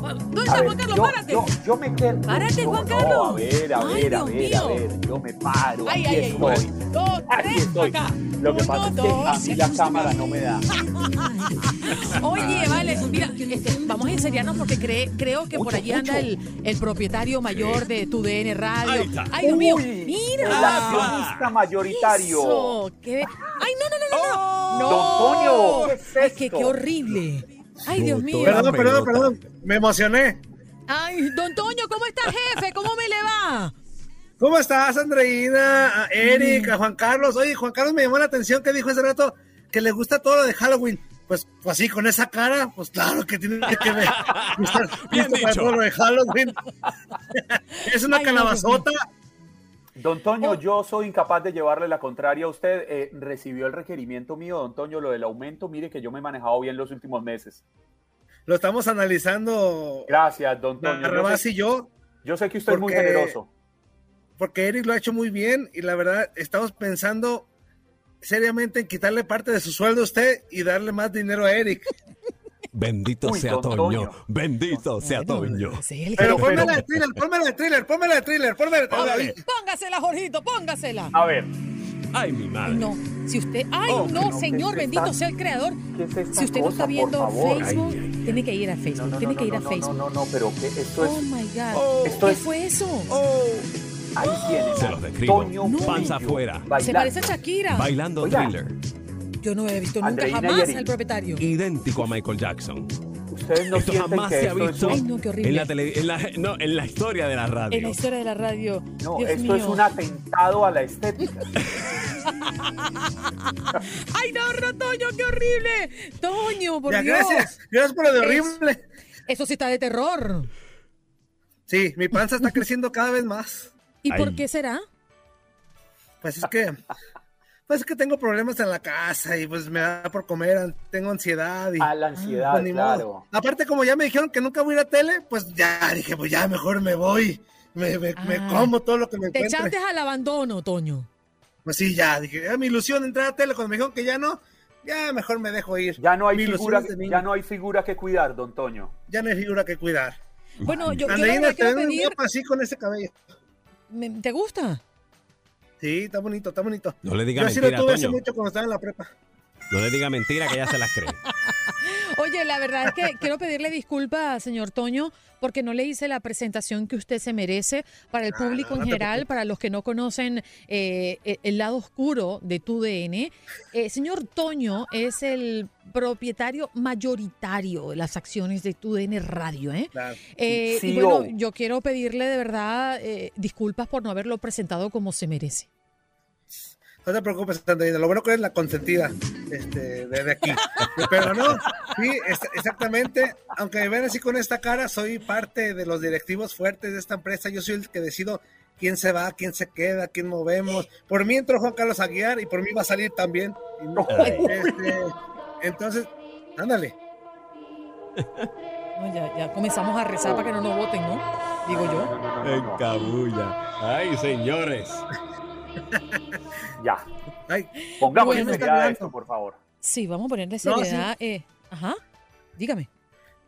¿Dónde está Juan Carlos? yo, Párate. Yo, yo me quedo. Párate, no, Juan no, Carlos. a ver, a Ay, ver, a Dios ver, a ver. Yo me paro. Ay, ay, ay, estoy. uno, dos, Aquí tres, estoy. acá. Lo que Uno, pasa es que a mí la cámara no me da. Oye, vale, mira, este, vamos a enseriarnos porque cree- creo que por Mucho, allí anda mucho. el, el propietario mayor de tu DN Radio. Está. Ay, Dios mío, Uy, mira. El accionista mayoritario. Eso, qué- Ay, no, no, no, no, no. No. Don Toño, ¿qué es Ay, qué, esto? qué horrible. Ay, Dios mío. Perdón, perdón, perdón. Me emocioné. Ay, don Toño, ¿cómo está, jefe? ¿Cómo me le va? ¿Cómo estás, Andreina? A Eric, a Juan Carlos. Oye, Juan Carlos me llamó la atención que dijo hace rato que le gusta todo lo de Halloween. Pues, pues así, con esa cara, pues claro que tiene que ver. Bien para todo lo de Halloween. es una Ay, calabazota. Don Toño, yo soy incapaz de llevarle la contraria a usted. Eh, recibió el requerimiento mío, don Toño, lo del aumento. Mire que yo me he manejado bien los últimos meses. Lo estamos analizando Gracias, don Toño. Yo sé, y yo, yo sé que usted es muy generoso. Porque Eric lo ha hecho muy bien y la verdad estamos pensando seriamente en quitarle parte de su sueldo a usted y darle más dinero a Eric. Bendito Uy, sea Toño. Toño. Bendito sea Toño. Sí, Pero pónmela de thriller, pónmela de thriller, pónmela de thriller, pónmela de Póngale. Póngasela, Jorgito, póngasela. A ver, Ay, mi madre. No, si usted, ay Oh, no, no, señor, ¿qué es bendito esta- sea el creador. ¿qué es esta Si usted no está viendo? Facebook, Ay, ay, tiene que ir a Facebook, no, tiene no, que ir no, a Facebook. no, no, no, pero esto es... Oh my God. Oh. Esto ¿Qué es- fue eso? Ahí tiene. Se los describo. Toño Panza afuera. Se parece a Shakira. Bailando Oiga. thriller. Yo no he visto nunca Andreina jamás al propietario. Idéntico a Michael Jackson. Ustedes no Esto jamás que se ha es visto Ay, no, qué horrible. en la, tele- en la- no, en la historia de la radio. En la historia de la radio. No, Dios esto es un atentado a la estética. Ay, no, no, Toño, qué horrible. Toño, por Ya, Dios. gracias, gracias por lo de horrible. Eso sí está de terror. Sí, mi panza está creciendo cada vez más. ¿Y por qué será? Pues es que, pues es que tengo problemas en la casa y pues me da por comer, tengo ansiedad y A la ansiedad, pues, claro. Aparte, como ya me dijeron que nunca voy a ir a tele, pues ya dije, pues ya mejor me voy, me, me, me Ah. como todo lo que me Te encuentre. echaste al abandono, Toño. Pues sí, ya dije, era mi ilusión entrar a tele cuando me dijeron que ya no, ya mejor me dejo ir. Ya no hay Mi figura, ya no hay figura que cuidar, don Toño. Ya no hay figura que cuidar. Bueno, yo, yo la Andreina, verdad te quiero pedir. guapa así con ese cabello. Me- ¿Te gusta? Sí, está bonito, está bonito. No le diga Yo lo mentira, tuve hace Toño. mucho cuando estaba en la prepa. No le diga mentira que ella se las cree. Oye, la verdad es que quiero pedirle disculpas, señor Toño, porque no le hice la presentación que usted se merece para el público en no te general, para los que no conocen eh, eh, el lado oscuro de tu DN. Eh, señor Toño es el propietario mayoritario de las acciones de tu DN Radio, ¿eh? Claro. Eh, y bueno, yo quiero pedirle de verdad eh, disculpas por no haberlo presentado como se merece. No te preocupes, Andreina. Lo bueno que eres la consentida este, de, de aquí. Pero no, sí, es- exactamente. Aunque me ven así con esta cara, soy parte de los directivos fuertes de esta empresa. Yo soy el que decido quién se va, quién se queda, quién movemos. Por mí entró Juan Carlos Aguiar y por mí va a salir también. No- este, entonces, ándale. No, ya, ya comenzamos a rezar para que no nos voten, ¿no? Digo yo. En cabulla. Ay, señores. Ya. Ay, Pongamos Bueno. seriedad a esto, por favor. Sí, vamos a ponerle No, sí. seriedad. eh, ajá, dígame.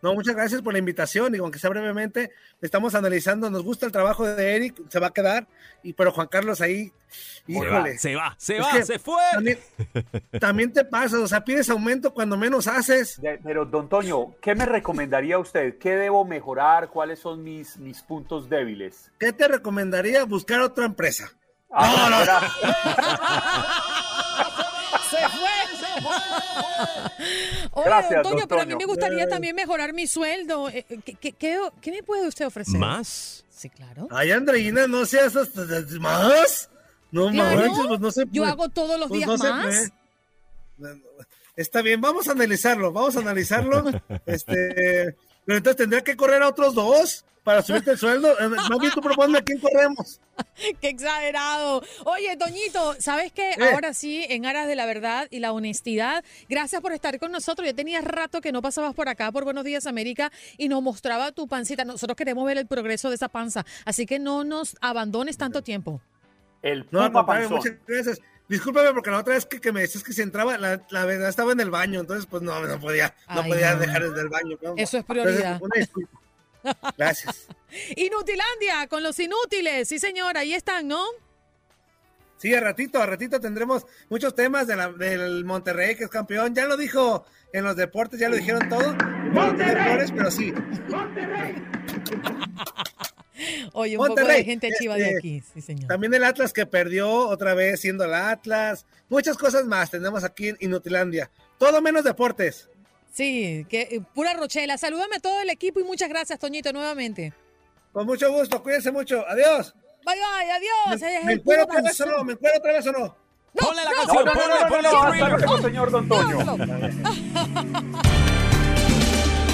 No, muchas gracias por la invitación. Digo, aunque sea brevemente, estamos analizando. Nos gusta el trabajo de Eric, se va a quedar. Y pero Juan Carlos ahí, Se va, híjole. se va, se va, se fue. También, también te pasa, o sea, pides aumento cuando menos haces. Pero, don Toño, ¿qué me recomendaría usted? ¿Qué debo mejorar? ¿Cuáles son mis, mis puntos débiles? ¿Qué te recomendaría? Buscar otra empresa. Ah, no. era- Se fue, se fue. Oye, Gracias, don Toño, don pero a mí me gustaría también mejorar mi sueldo. Eh, eh, ¿Qué, qué, qué- qué me puede usted ofrecer? ¿Más? Sí, claro. Ay, Andreina, no seas hasta- más. No Claro, manches, pues no se Yo hago todos los Pues días no se más. Está bien, vamos a analizarlo, vamos a analizarlo. este, pero entonces tendría que correr a otros dos para subirte el sueldo. Eh, Más bien tú proponme a quién corremos. Qué exagerado. Oye, Toñito, ¿sabes qué? Eh. Ahora sí, en aras de la verdad y la honestidad, gracias por estar con nosotros. Ya tenía rato que no pasabas por acá, por Buenos Días América, y nos mostraba tu pancita. Nosotros queremos ver el progreso de esa panza, así que no nos abandones tanto tiempo. El No, Panzón. muchas gracias. Discúlpame porque la otra vez que, que me decías que si entraba, la, la verdad estaba en el baño, entonces pues no, no podía, no Ay, podía no. dejar desde el baño. ¿no? Eso es Entonces, prioridad. una disculpa. Gracias. Inutilandia, con los inútiles. Sí, señor, ahí están, ¿no? Sí, a ratito, a ratito tendremos muchos temas de la, del Monterrey, que es campeón. Ya lo dijo en los deportes, ya lo dijeron todo. Monterrey. pero sí. Oye, un poco de gente chiva de este, aquí, sí, señor. También el Atlas que perdió otra vez siendo el Atlas. Muchas cosas más tenemos aquí en Inutilandia. Todo menos deportes. Sí, que eh, pura rochela. Salúdame a todo el equipo y muchas gracias, Toñito, nuevamente. Con mucho gusto, cuídense mucho. Adiós. Bye, bye, adiós. ¿Me, ¿me encuentro otra vez o no? ¿Me encuentro otra vez o no? No, ponle la no, canción, no, ponle, ponle, ponle, ponle, señor Don Toño.